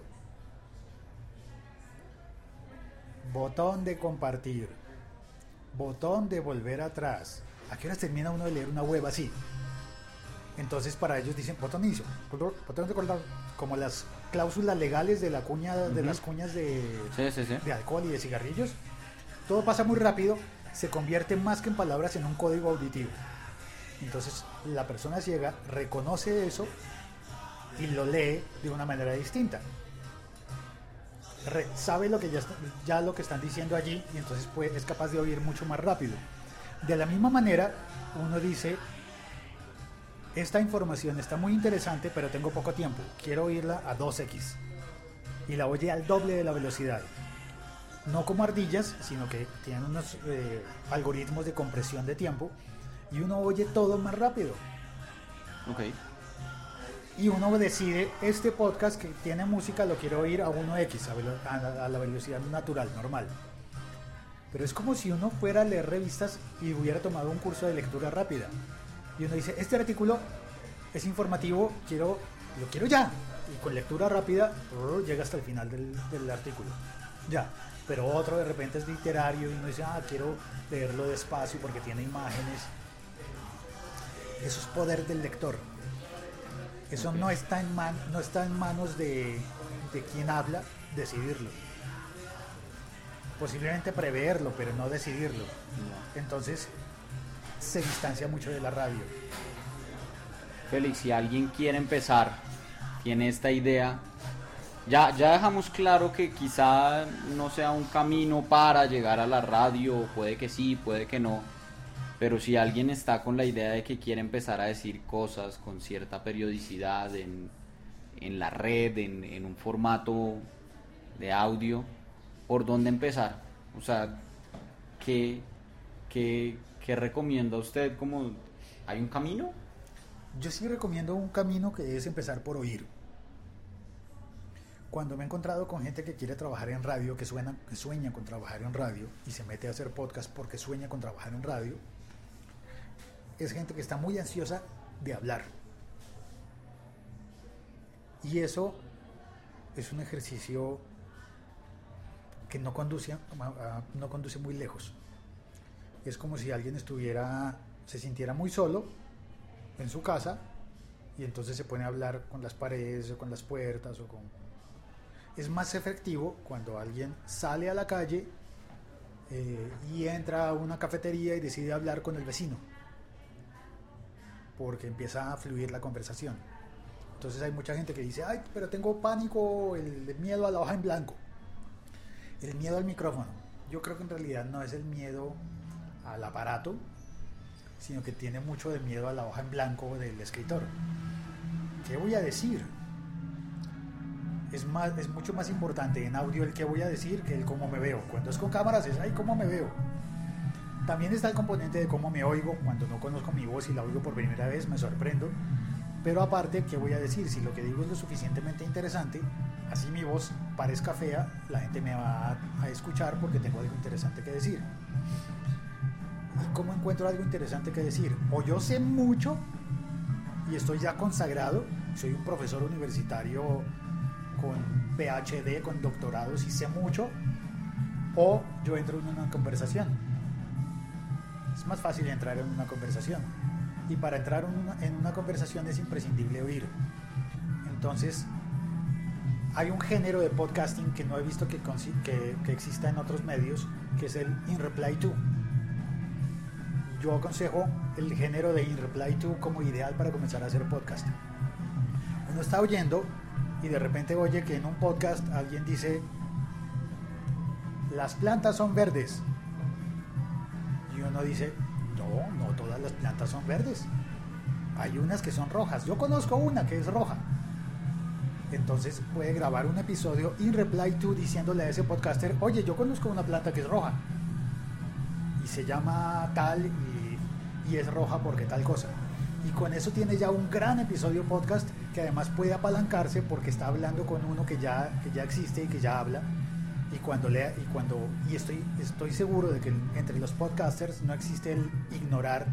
botón de compartir, botón de volver atrás. ¿A qué horas termina uno de leer una web así? Entonces para ellos dicen botón de inicio, botón de cortar, como las cláusulas legales de la cuña, de las cuñas de, Sí, sí, sí. de alcohol y de cigarrillos. Todo pasa muy rápido, se convierte más que en palabras en un código auditivo. Entonces la persona ciega reconoce eso y lo lee de una manera distinta. Sabe lo que ya, lo que están diciendo allí y entonces es capaz de oír mucho más rápido. De la misma manera, uno dice, esta información está muy interesante, pero tengo poco tiempo. Quiero oírla a 2x. Y la oye al doble de la velocidad. No como ardillas, sino que tienen unos eh, algoritmos de compresión de tiempo. Y uno oye todo más rápido. Ok. Y uno decide, este podcast que tiene música lo quiero oír a 1x, a, la- a la velocidad natural, normal. Pero es como si uno fuera a leer revistas y hubiera tomado un curso de lectura rápida. Y uno dice, este artículo es informativo, quiero, lo quiero ya. Y con lectura rápida llega hasta el final del, del artículo. Ya. Pero otro de repente es literario y uno dice, ah, quiero leerlo despacio porque tiene imágenes. Eso es poder del lector. Eso no, está en man- no está en manos de, de quien habla decidirlo. Posiblemente preverlo, pero no decidirlo. Entonces se distancia mucho de la radio. Félix, si alguien quiere empezar, tiene esta idea, ya, ya dejamos claro que quizá no sea un camino para llegar a la radio, puede que sí, puede que no, pero si alguien está con la idea de que quiere empezar a decir cosas con cierta periodicidad en, en la red, en, en un formato de audio, ¿por dónde empezar? O sea, ¿qué, qué, qué recomienda usted? Como, ¿Hay un camino? Yo sí recomiendo un camino que es empezar por oír. Cuando me he encontrado con gente que quiere trabajar en radio, que, suena, que sueña con trabajar en radio y se mete a hacer podcast porque sueña con trabajar en radio, es gente que está muy ansiosa de hablar. Y eso es un ejercicio que no conduce, no conduce muy lejos. Es como si alguien estuviera, se sintiera muy solo en su casa y entonces se pone a hablar con las paredes o con las puertas o con... Es más efectivo cuando alguien sale a la calle eh, y entra a una cafetería y decide hablar con el vecino porque empieza a fluir la conversación. Entonces hay mucha gente que dice, ay, pero tengo pánico, el miedo a la hoja en blanco, el miedo al micrófono. Yo creo que en realidad no es el miedo al aparato, sino que tiene mucho de miedo a la hoja en blanco del escritor. ¿Qué voy a decir? Es, más, es mucho más importante en audio el qué voy a decir que el cómo me veo. Cuando es con cámaras es, ay, cómo me veo. También está el componente de cómo me oigo. Cuando no conozco mi voz y la oigo por primera vez, me sorprendo. Pero aparte, ¿qué voy a decir? Si lo que digo es lo suficientemente interesante, así mi voz parezca fea, la gente me va a escuchar porque tengo algo interesante que decir. ¿Y cómo encuentro algo interesante que decir? O yo sé mucho y estoy ya consagrado, soy un profesor universitario con PhD, con doctorados y sé mucho, o yo entro en una conversación. Es más fácil entrar en una conversación. Y para entrar en una, conversación es imprescindible oír. Entonces, hay un género de podcasting que no he visto que, que exista en otros medios, que es el In Reply To. Yo aconsejo el género de In Reply To como ideal para comenzar a hacer podcast. Uno está oyendo y de repente oye que en un podcast alguien dice, las plantas son verdes. Y uno dice, no, no todas las plantas son verdes. Hay unas que son rojas. Yo conozco una que es roja. Entonces puede grabar un episodio in reply to diciéndole a ese podcaster, oye, yo conozco una planta que es roja. Y se llama tal y, y es roja porque tal cosa. Y con eso tiene ya un gran episodio podcast que además puede apalancarse porque está hablando con uno que ya, que ya existe y que ya habla. Y cuando lea, y cuando, y estoy, estoy seguro de que entre los podcasters no existe el ignorar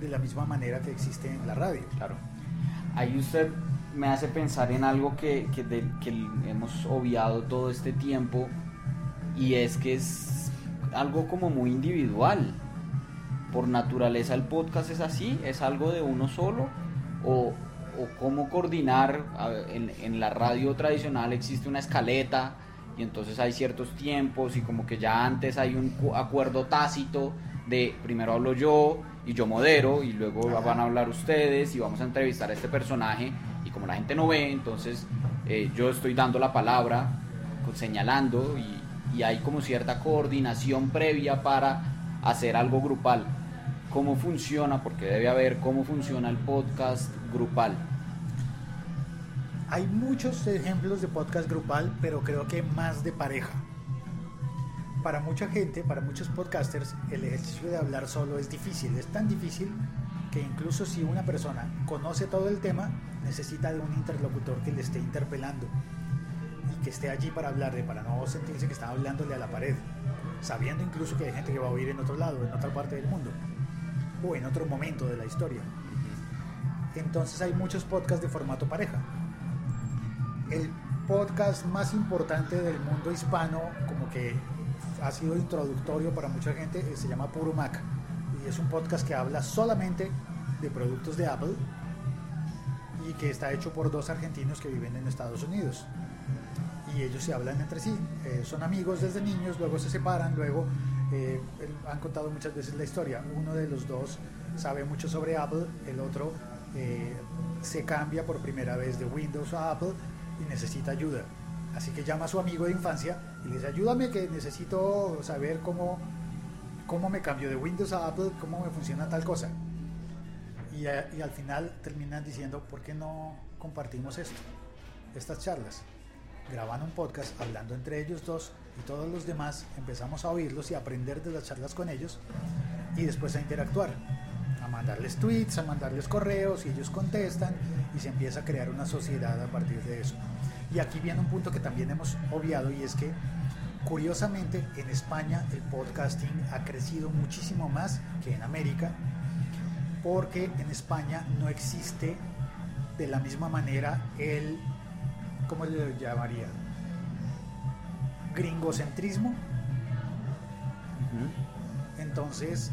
de la misma manera que existe en la radio. Claro. Ahí usted me hace pensar en algo que, que, de- que hemos obviado todo este tiempo y es que es algo como muy individual. Por naturaleza el podcast es así, es algo de uno solo o, o cómo coordinar. En, en, la radio tradicional existe una escaleta y entonces hay ciertos tiempos y como que ya antes hay un acuerdo tácito de primero hablo yo y yo modero y luego van a hablar ustedes y vamos a entrevistar a este personaje y como la gente no ve, entonces eh, yo estoy dando la palabra, señalando y, y hay como cierta coordinación previa para hacer algo grupal. ¿Cómo funciona? Porque debe haber cómo funciona el podcast grupal. Hay muchos ejemplos de podcast grupal, pero creo que más de pareja. Para mucha gente, para muchos podcasters, el ejercicio de hablar solo es difícil. Es tan difícil que incluso si una persona conoce todo el tema, necesita de un interlocutor que le esté interpelando y que esté allí para hablarle, para no sentirse que está hablándole a la pared, sabiendo incluso que hay gente que va a oír en otro lado, en otra parte del mundo o en otro momento de la historia. Entonces hay muchos podcasts de formato pareja. El podcast más importante del mundo hispano, como que ha sido introductorio para mucha gente, eh, se llama Puro Mac. Y es un podcast que habla solamente de productos de Apple y que está hecho por dos argentinos que viven en Estados Unidos. Y ellos se hablan entre sí. Eh, son amigos desde niños, luego se separan, luego eh, han contado muchas veces la historia. Uno de los dos sabe mucho sobre Apple, el otro se cambia por primera vez de Windows a Apple y necesita ayuda. Así que llama a su amigo de infancia y le dice, ayúdame que necesito saber cómo, cómo me cambio de Windows a Apple, cómo me funciona tal cosa. Y, al final terminan diciendo, ¿por qué no compartimos esto? Estas charlas. Graban un podcast hablando entre ellos dos y todos los demás empezamos a oírlos y aprender de las charlas con ellos y después a interactuar, mandarles tweets, a mandarles correos y ellos contestan y se empieza a crear una sociedad a partir de eso. Y aquí viene un punto que también hemos obviado y es que curiosamente en España el podcasting ha crecido muchísimo más que en América porque en España no existe de la misma manera el, ¿cómo le llamaría? gringocentrismo. Entonces,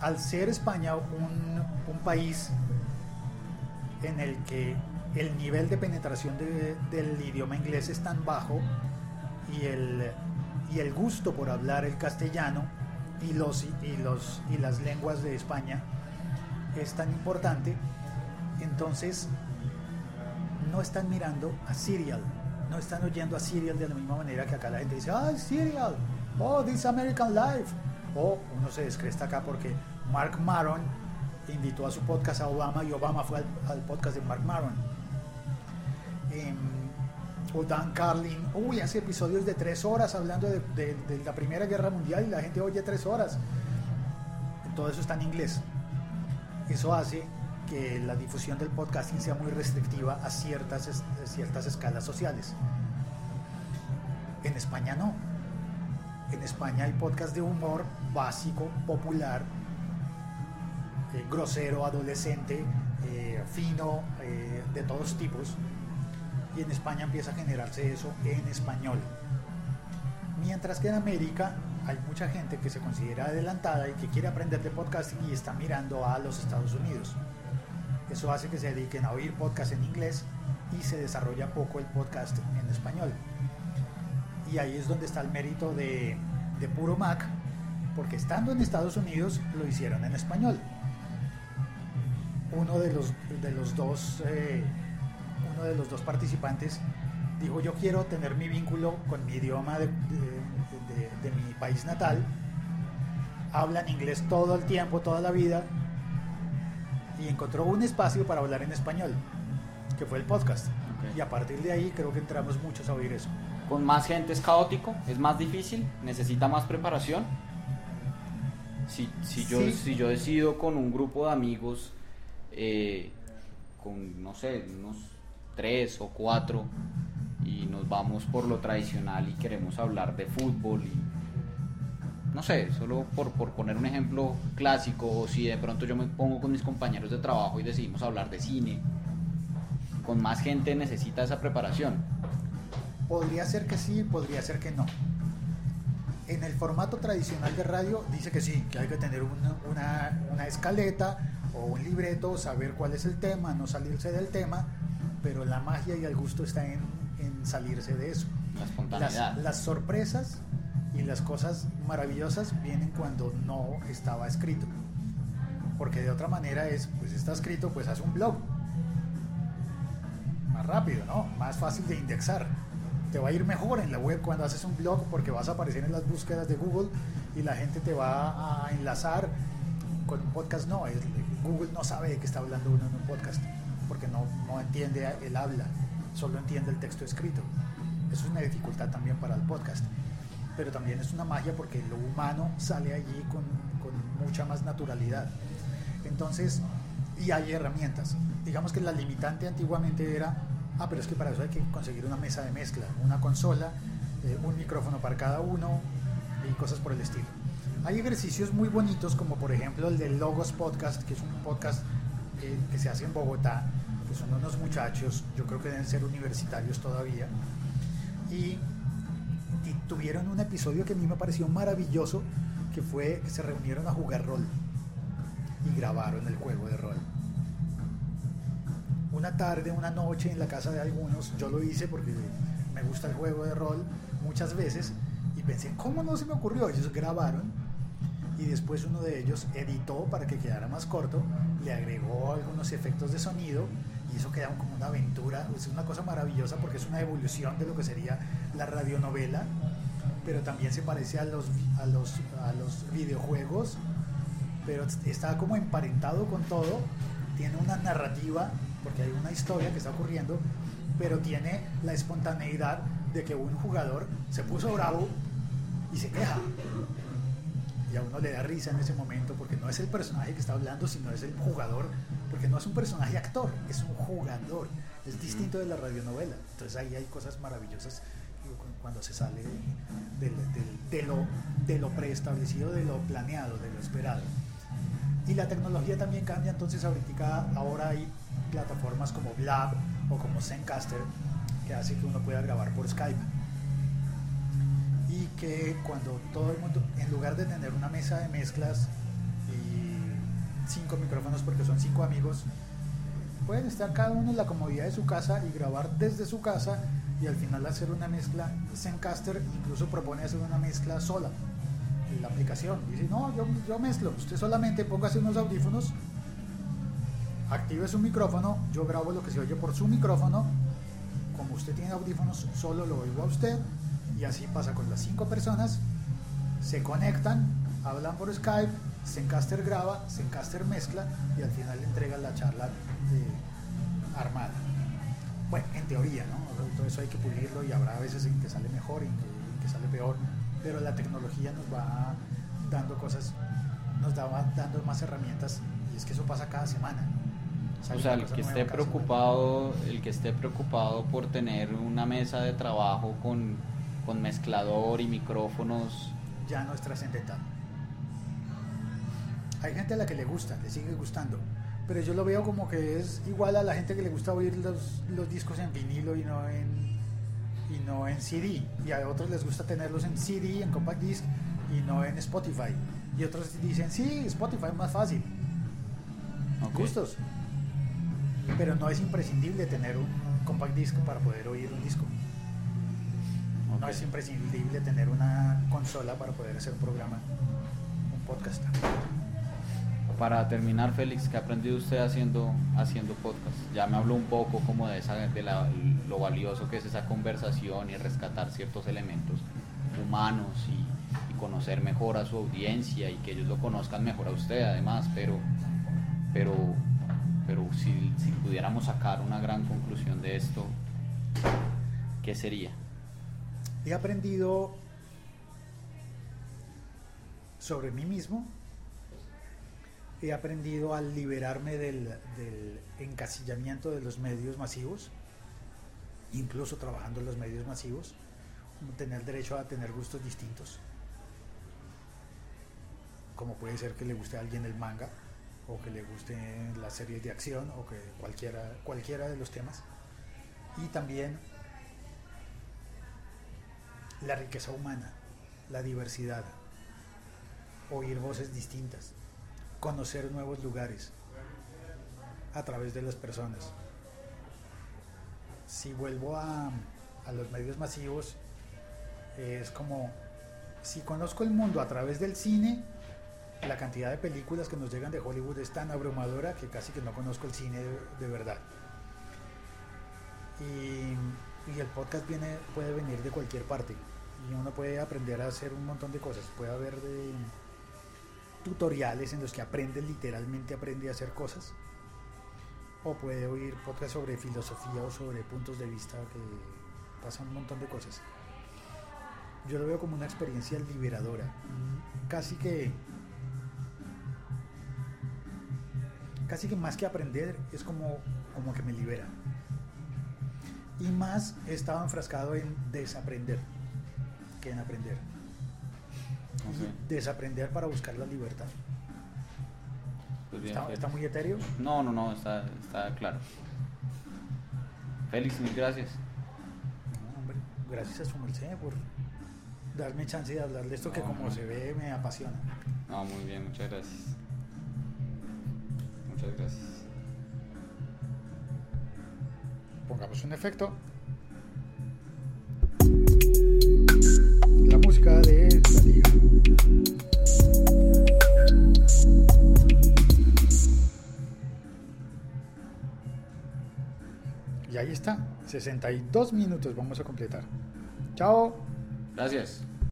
al ser España un, país en el que el nivel de penetración del idioma inglés es tan bajo y el, y el gusto por hablar el castellano y, los, y, los, y las lenguas de España es tan importante, entonces no están mirando a Serial no están oyendo a Serial de la misma manera que acá la gente dice, ah, Serial, oh, This American Life. O uno se descresta acá porque Mark Maron invitó a su podcast a Obama y Obama fue al, podcast de Mark Maron. Em, o Dan Carlin, uy, hace episodios de tres horas hablando de, la Primera Guerra Mundial y la gente oye tres horas. Todo eso está en inglés. Eso hace que la difusión del podcasting sea muy restrictiva a ciertas, ciertas escalas sociales. En España no. En España hay podcast de humor básico, popular, eh, grosero, adolescente, eh, fino, eh, de todos tipos. Y en España empieza a generarse eso en español. Mientras que en América hay mucha gente que se considera adelantada y que quiere aprender de podcasting y está mirando a los Estados Unidos. Eso hace que se dediquen a oír podcast en inglés y se desarrolla poco el podcast en español. Y ahí es donde está el mérito de, Puro Mac, porque estando en Estados Unidos lo hicieron en español. Uno de los, de los dos eh, uno de los dos participantes dijo yo quiero tener mi vínculo con mi idioma de, de mi país natal. Hablan inglés todo el tiempo, toda la vida, y encontró un espacio para hablar en español, que fue el podcast. Y a partir de ahí creo que entramos muchos a oír eso. Con más gente es caótico, es más difícil, necesita más preparación. Si, si, yo, si yo decido con un grupo de amigos, eh, con no sé, unos tres o cuatro, y nos vamos por lo tradicional y queremos hablar de fútbol y no sé, solo por, poner un ejemplo clásico, o si de pronto yo me pongo con mis compañeros de trabajo y decidimos hablar de cine, con más gente necesita esa preparación. Podría ser que sí, podría ser que no. En el formato tradicional de radio dice que sí, que hay que tener una, escaleta, o un libreto, saber cuál es el tema, no salirse del tema, pero la magia y el gusto está en, en salirse de eso. La. Las, las sorpresas y las cosas maravillosas vienen cuando no estaba escrito. Porque de otra manera es, pues está escrito, pues haz un blog. Más rápido, ¿no? Más fácil de indexar. Te va a ir mejor en la web cuando haces un blog porque vas a aparecer en las búsquedas de Google y la gente te va a enlazar con un podcast. No, es, Google no sabe de qué está hablando uno en un podcast porque no, no entiende el habla, solo entiende el texto escrito. Eso es una dificultad también para el podcast pero también es una magia porque lo humano sale allí con, con, mucha más naturalidad. Entonces, y hay herramientas. Digamos que la limitante antiguamente era, ah, pero es que para eso hay que conseguir una mesa de mezcla, una consola, eh, un micrófono para cada uno y cosas por el estilo. Hay ejercicios muy bonitos como por ejemplo el de Logos Podcast, que es un podcast que, que se hace en Bogotá, que son unos muchachos, yo creo que deben ser universitarios todavía, y tuvieron un episodio que a mí me pareció maravilloso, que fue que se reunieron a jugar rol y grabaron el juego de rol. Una tarde, una noche en la casa de algunos, yo lo hice porque me gusta el juego de rol muchas veces y pensé, ¿cómo no se me ocurrió? Ellos grabaron y después uno de ellos editó para que quedara más corto, le agregó algunos efectos de sonido y eso queda como una aventura, es una cosa maravillosa porque es una evolución de lo que sería la radionovela, pero también se parece a los, a los, a los videojuegos, pero está como emparentado con todo, tiene una narrativa, porque hay una historia que está ocurriendo, pero tiene la espontaneidad de que un jugador se puso bravo y se queja. Y a uno le da risa en ese momento porque no es el personaje que está hablando, sino es el jugador, porque no es un personaje actor, es un jugador. Es distinto de la radionovela. Entonces ahí hay cosas maravillosas cuando se sale de, lo, lo preestablecido, de lo planeado, de lo esperado. Y la tecnología también cambia, entonces ahorita ahora hay plataformas como Blab o como Zencaster que hace que uno pueda grabar por Skype. Y que cuando todo el mundo, en lugar de tener una mesa de mezclas y cinco micrófonos porque son cinco amigos, pueden estar cada uno en la comodidad de su casa y grabar desde su casa y al final hacer una mezcla, Zencaster incluso propone hacer una mezcla sola en la aplicación. Dice, no, yo, yo mezclo, usted solamente póngase unos audífonos, active su micrófono, yo grabo lo que se oye por su micrófono, como usted tiene audífonos, solo lo oigo a usted, y así pasa con las cinco personas, se conectan, hablan por Skype, Zencaster graba, Zencaster mezcla, y al final le entrega la charla eh, armada. Bueno, en teoría, ¿no? todo eso hay que pulirlo y habrá veces en que sale mejor y que, en que sale peor, pero la tecnología nos va dando cosas, nos va dando más herramientas y es que eso pasa cada semana. O sea, el que esté preocupado, el que esté preocupado por tener una mesa de trabajo con, con mezclador y micrófonos, ya no es trascendental. Hay gente a la que le gusta, le sigue gustando, pero yo lo veo como que es igual a la gente que le gusta oír los, los discos en vinilo y no en, y no en CD. Y a otros les gusta tenerlos en CD, en compact disc y no en Spotify. Y otros dicen, sí, Spotify es más fácil. Okay. Gustos. Pero no es imprescindible tener un compact disc para poder oír un disco. Okay. No es imprescindible tener una consola para poder hacer un programa, un podcast. Para terminar, Félix, ¿qué ha aprendido usted haciendo, haciendo podcast? Ya me habló un poco como de, esa, de la, lo valioso que es esa conversación y rescatar ciertos elementos humanos y, y, conocer mejor a su audiencia y que ellos lo conozcan mejor a usted además, pero, pero, pero si, si pudiéramos sacar una gran conclusión de esto, ¿qué sería? He aprendido sobre mí mismo. He aprendido a liberarme del, del, encasillamiento de los medios masivos, incluso trabajando en los medios masivos, tener derecho a tener gustos distintos, como puede ser que le guste a alguien el manga, o que le gusten las series de acción, o que cualquiera, cualquiera de los temas, y también la riqueza humana, la diversidad, oír voces distintas conocer nuevos lugares, a través de las personas. Si vuelvo a, a los medios masivos, es como si conozco el mundo a través del cine, la cantidad de películas que nos llegan de Hollywood es tan abrumadora que casi que no conozco el cine de, de verdad. Y, y, el podcast viene, puede venir de cualquier parte y uno puede aprender a hacer un montón de cosas. Puede haber de tutoriales en los que aprende literalmente aprende a hacer cosas o puede oír podcast sobre filosofía o sobre puntos de vista que pasan un montón de cosas. Yo lo veo como una experiencia liberadora, casi que casi que más que aprender es como como que me libera. Y más he estado enfrascado en desaprender que en aprender. Okay. Desaprender para buscar la libertad. Pues bien, ¿Está, muy etéreo? No, no, no, está, está claro. Félix, mil gracias. No, hombre, gracias a su merced por darme chance de hablar de esto que como no. se ve me apasiona. No, muy bien, muchas gracias. Muchas gracias. Pongamos un efecto. La música de la liga. Y ahí está, 62 minutos vamos a completar. Chao. Gracias.